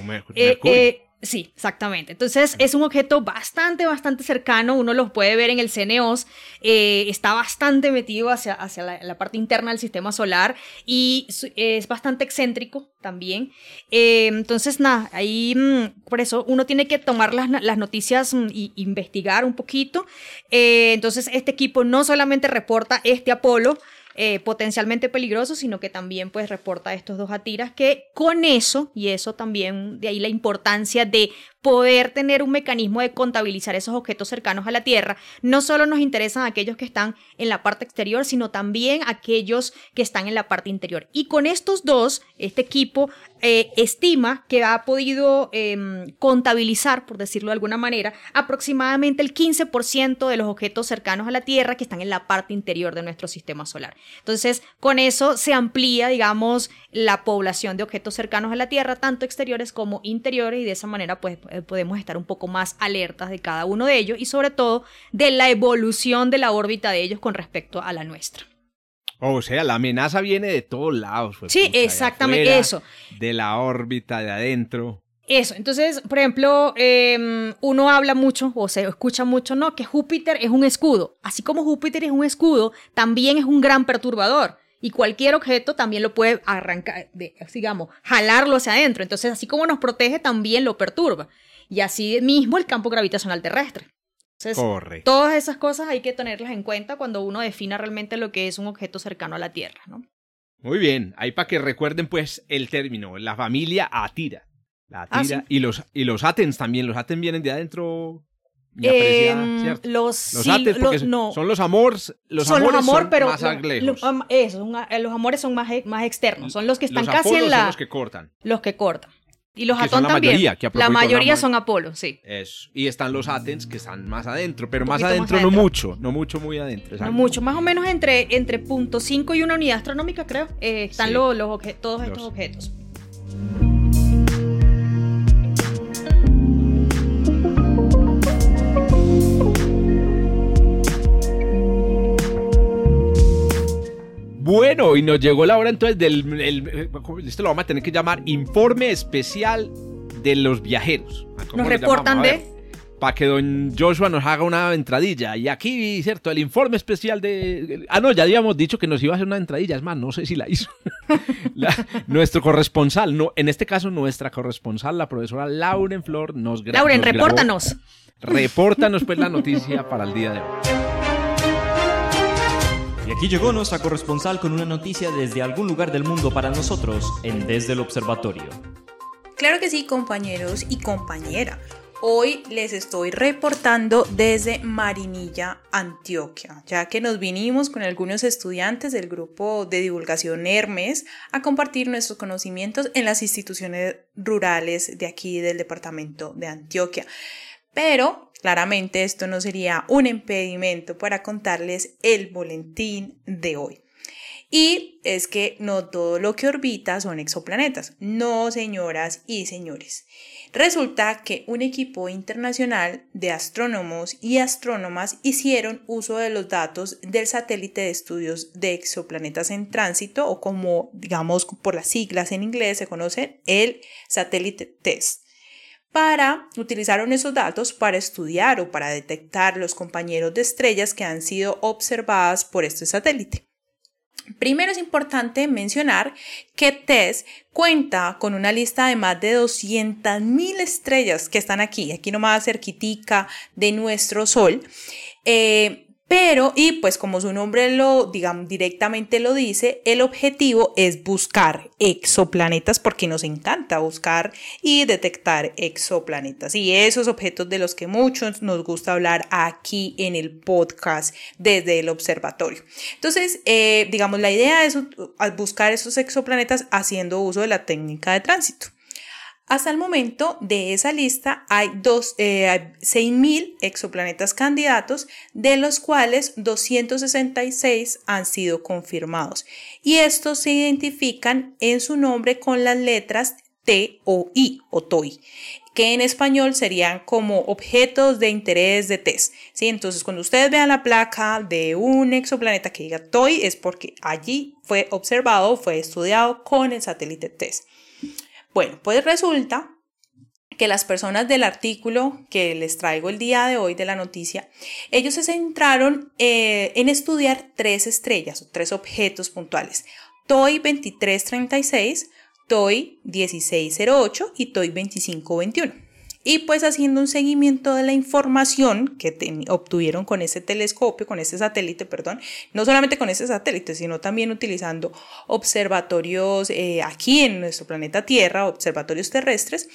Sí, exactamente. Entonces es un objeto bastante, bastante cercano. Uno lo puede ver en el CNEOS. Eh, está bastante metido hacia, hacia la, parte interna del sistema solar y es bastante excéntrico también. Eh, entonces, nada, ahí mm, por eso uno tiene que tomar las, las noticias e investigar un poquito. Eh, entonces, este equipo no solamente reporta este Apolo, eh, potencialmente peligroso, sino que también pues reporta estos dos atiras que con eso, y eso también de ahí la importancia de poder tener un mecanismo de contabilizar esos objetos cercanos a la Tierra, no solo nos interesan aquellos que están en la parte exterior, sino también aquellos que están en la parte interior. Y con estos dos, este equipo eh, estima que ha podido em, contabilizar, por decirlo de alguna manera, aproximadamente el 15% de los objetos cercanos a la Tierra que están en la parte interior de nuestro sistema solar. Entonces, con eso se amplía, digamos, la población de objetos cercanos a la Tierra, tanto exteriores como interiores, y de esa manera, pues, eh, podemos estar un poco más alertas de cada uno de ellos y sobre todo de la evolución de la órbita de ellos con respecto a la nuestra. O sea, la amenaza viene de todos lados. Pues, sí, exactamente eso. De la órbita, de adentro. Eso, entonces, por ejemplo, em, uno habla mucho o se escucha mucho, ¿no? Que Júpiter es un escudo. Así como Júpiter es un escudo, también es un gran perturbador y cualquier objeto también lo puede arrancar, digamos, jalarlo hacia adentro. Entonces, así como nos protege, también lo perturba. Y así mismo el campo gravitacional terrestre. Entonces, todas esas cosas hay que tenerlas en cuenta cuando uno defina realmente lo que es un objeto cercano a la Tierra, ¿no? Muy bien, ahí para que recuerden pues el término, la familia Atira. La ah, y los y los Atens también, los Atens vienen de adentro Em, los, no. son los amores, los son amores los amor, pero más eso, eh, los amores son más, más externos, son los que están casi en la los que cortan. Los que cortan. Y los Atón también. la mayoría son Apolo, sí. Eso. Y están los Atens que están más adentro, pero más adentro, no mucho, no mucho muy adentro. No mucho, más o menos entre, entre punto .5 y una unidad astronómica, creo, eh, están los, los todos estos objetos. Bueno, y nos llegó la hora entonces del. esto lo vamos a tener que llamar Informe Especial de los Viajeros. Nos reportan de. Para que don Joshua nos haga una entradilla. Y aquí, ¿cierto? El informe especial de. Ah, no, ya habíamos dicho que nos iba a hacer una entradilla. Es más, no sé si la hizo. nuestro corresponsal, no, en este caso nuestra corresponsal, la profesora Lauren Flor, nos grabó. Lauren, repórtanos. Repórtanos, pues, la noticia para el día de hoy. Aquí llegó nuestra corresponsal con una noticia desde algún lugar del mundo para nosotros en Desde el Observatorio. Claro que sí, compañeros y compañera. Hoy les estoy reportando desde Marinilla, Antioquia, ya que nos vinimos con algunos estudiantes del grupo de divulgación Hermes a compartir nuestros conocimientos en las instituciones rurales de aquí del departamento de Antioquia. Pero claramente esto no sería un impedimento para contarles el boletín de hoy. Y es que no todo lo que orbita son exoplanetas. No, señoras y señores. Resulta que un equipo internacional de astrónomos y astrónomas hicieron uso de los datos del satélite de estudios de exoplanetas en tránsito o como digamos por las siglas en inglés se conoce el satélite TESS para utilizaron esos datos para estudiar o para detectar los compañeros de estrellas que han sido observadas por este satélite. Primero es importante mencionar que TESS cuenta con una lista de más de 200.000 estrellas que están aquí, aquí nomás cerquitica de nuestro Sol, eh, pero, y pues como su nombre lo, digamos, directamente lo dice, el objetivo es buscar exoplanetas porque nos encanta buscar y detectar exoplanetas. Y esos objetos de los que muchos nos gusta hablar aquí en el podcast desde el observatorio. Entonces, eh, digamos, la idea es buscar esos exoplanetas haciendo uso de la técnica de tránsito. Hasta el momento de esa lista hay, dos, 6.000 eh, exoplanetas candidatos, de los cuales 266 han sido confirmados. Y estos se identifican en su nombre con las letras T o I o TOI, que en español serían como objetos de interés de test. ¿sí? Entonces, cuando ustedes vean la placa de un exoplaneta que diga TOI, es porque allí fue observado, fue estudiado con el satélite TESS. Bueno, pues resulta que las personas del artículo que les traigo el día de hoy de la noticia, ellos se centraron eh, en estudiar tres estrellas, tres objetos puntuales, TOI 2336, TOI 1608 y TOI 2521 y pues haciendo un seguimiento de la información que obtuvieron con ese telescopio, con ese satélite, perdón, no solamente con ese satélite, sino también utilizando observatorios eh, aquí en nuestro planeta Tierra, observatorios terrestres,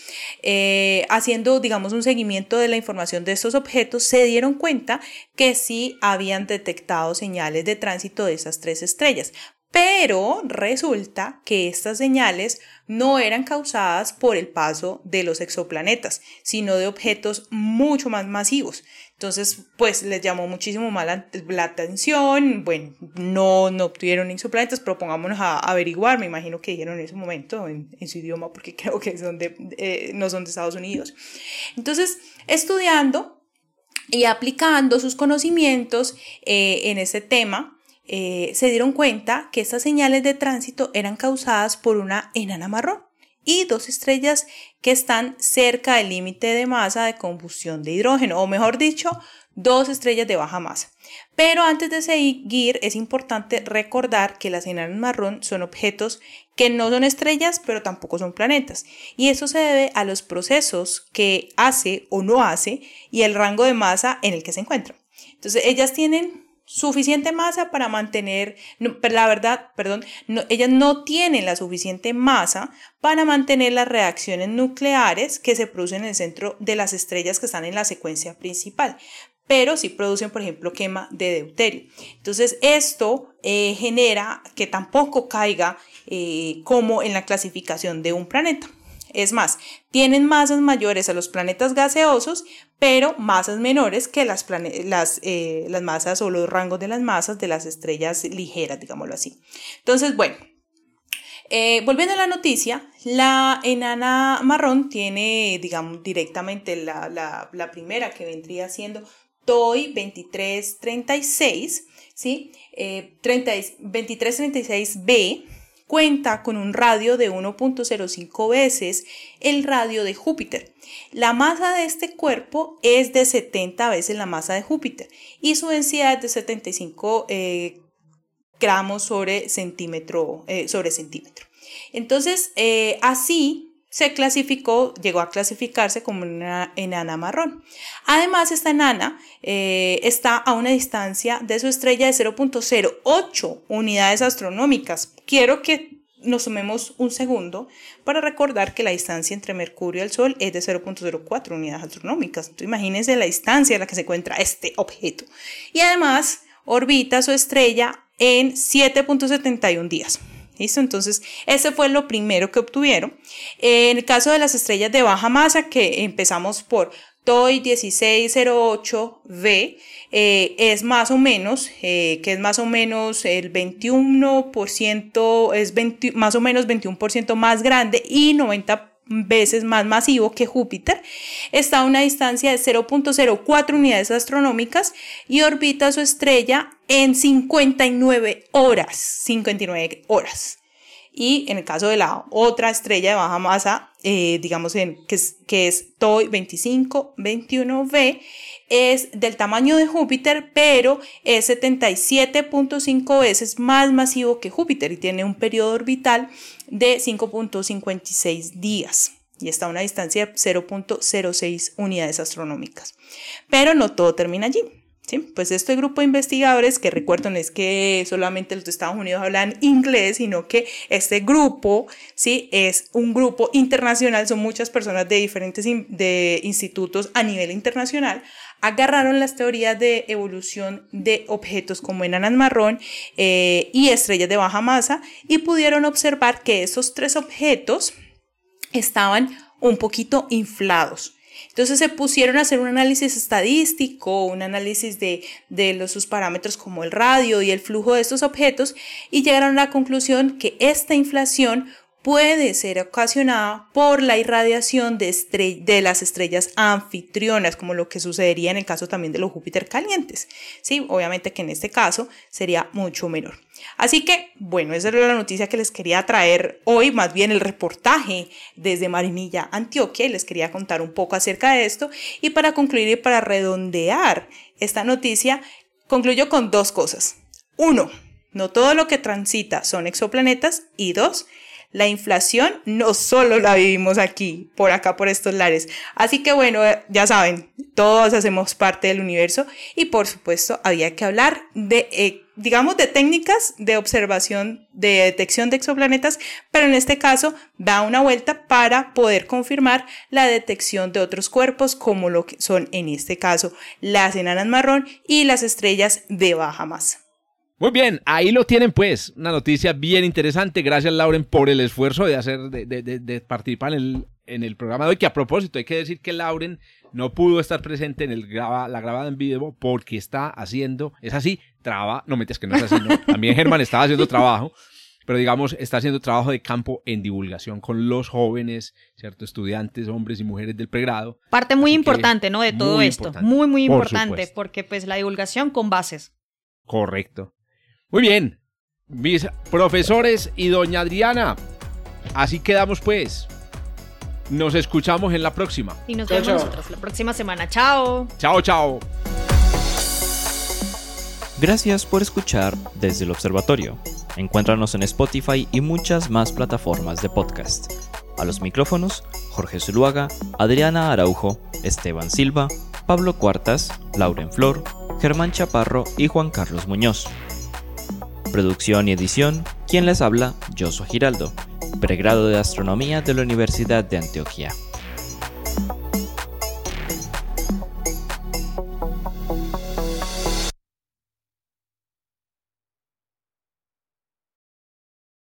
eh, haciendo, digamos, un seguimiento de la información de estos objetos, se dieron cuenta que sí habían detectado señales de tránsito de esas tres estrellas. Pero resulta que estas señales no eran causadas por el paso de los exoplanetas, sino de objetos mucho más masivos. Entonces, pues les llamó muchísimo más la, atención. Bueno, no, no obtuvieron exoplanetas, pero pongámonos a, averiguar. Me imagino que dijeron en ese momento en, su idioma, porque creo que son de, eh, no son de Estados Unidos. Entonces, estudiando y aplicando sus conocimientos eh, en ese tema, eh, se dieron cuenta que estas señales de tránsito eran causadas por una enana marrón y dos estrellas que están cerca del límite de masa de combustión de hidrógeno, o mejor dicho, dos estrellas de baja masa. Pero antes de seguir, es importante recordar que las enanas marrón son objetos que no son estrellas, pero tampoco son planetas. Y eso se debe a los procesos que hace o no hace y el rango de masa en el que se encuentran. Entonces, ellas tienen suficiente masa para mantener, la verdad, perdón, ellas no tienen la suficiente masa para mantener las reacciones nucleares que se producen en el centro de las estrellas que están en la secuencia principal pero sí producen, por ejemplo, quema de deuterio. Entonces, esto eh, genera que tampoco caiga eh, como en la clasificación de un planeta. Es más, tienen masas mayores a los planetas gaseosos, pero masas menores que las, las, eh, las masas o los rangos de las masas de las estrellas ligeras, digámoslo así. Entonces, bueno, eh, volviendo a la noticia, la enana marrón tiene, digamos, directamente la, la, primera que vendría siendo TOI 2336, ¿sí? Eh, 2336b cuenta con un radio de 1.05 veces el radio de Júpiter. La masa de este cuerpo es de 70 veces la masa de Júpiter y su densidad es de 75 eh, gramos sobre centímetro, eh, sobre centímetro. Entonces, eh, así se clasificó, llegó a clasificarse como una enana marrón. Además, esta enana está a una distancia de su estrella de 0.08 unidades astronómicas. Quiero que nos tomemos un segundo para recordar que la distancia entre Mercurio y el Sol es de 0.04 unidades astronómicas. Imagínense la distancia en la que se encuentra este objeto. Y además, orbita su estrella en 7.71 días. ¿Listo? Entonces, ese fue lo primero que obtuvieron. En el caso de las estrellas de baja masa, que empezamos por TOI 1608b, eh, es más o menos, eh, que es más o menos el 21%, es más o menos 21% más grande y 90 veces más masivo que Júpiter, está a una distancia de 0.04 unidades astronómicas y orbita su estrella en 59 horas, 59 horas. Y en el caso de la otra estrella de baja masa, eh, digamos que, es, que es TOI 2521b, es del tamaño de Júpiter, pero es 77.5 veces más masivo que Júpiter y tiene un periodo orbital de 5.56 días y está a una distancia de 0.06 unidades astronómicas. Pero no todo termina allí. ¿Sí? Pues este grupo de investigadores, que recuerden es que solamente los de Estados Unidos hablan inglés, sino que este grupo ¿sí? es un grupo internacional, son muchas personas de diferentes de institutos a nivel internacional, agarraron las teorías de evolución de objetos como enanas marrón eh, y estrellas de baja masa y pudieron observar que esos tres objetos estaban un poquito inflados. Entonces se pusieron a hacer un análisis estadístico, un análisis de, los, sus parámetros como el radio y el flujo de estos objetos y llegaron a la conclusión que esta inflación puede ser ocasionada por la irradiación de, de, las estrellas anfitrionas, como lo que sucedería en el caso también de los Júpiter calientes. Sí, obviamente que en este caso sería mucho menor. Así que, bueno, esa era la noticia que les quería traer hoy, más bien el reportaje desde Marinilla, Antioquia, y les quería contar un poco acerca de esto. Y para concluir y para redondear esta noticia, concluyo con dos cosas. Uno, no todo lo que transita son exoplanetas. Y dos, la inflación no solo la vivimos aquí, por acá, por estos lares. Así que bueno, ya saben, todos hacemos parte del universo y por supuesto había que hablar de, eh, digamos, de técnicas de observación, de detección de exoplanetas, pero en este caso da una vuelta para poder confirmar la detección de otros cuerpos como lo que son en este caso las enanas marrón y las estrellas de baja masa. Muy bien, ahí lo tienen pues, una noticia bien interesante. Gracias Lauren por el esfuerzo de hacer, de, de, participar en el, en el, programa de hoy, que a propósito hay que decir que Lauren no pudo estar presente en el graba, la grabada en vivo porque está haciendo, es así, traba, no metes que no es así, no. También Germán estaba haciendo trabajo, pero digamos, está haciendo trabajo de campo en divulgación con los jóvenes, ¿cierto? Estudiantes, hombres y mujeres del pregrado. Parte muy importante, ¿no? De todo esto, muy, muy importante, porque pues la divulgación con bases. Correcto. Muy bien, mis profesores y doña Adriana. Así quedamos pues. Nos escuchamos en la próxima. Y nos vemos nosotros la próxima semana. Chao. Chao, chao. Gracias por escuchar desde el observatorio. Encuéntranos en Spotify y muchas más plataformas de podcast. A los micrófonos, Jorge Zuluaga, Adriana Araujo, Esteban Silva, Pablo Cuartas, Lauren Flor, Germán Chaparro y Juan Carlos Muñoz. Producción y edición, quien les habla, Josué Giraldo, pregrado de Astronomía de la Universidad de Antioquia.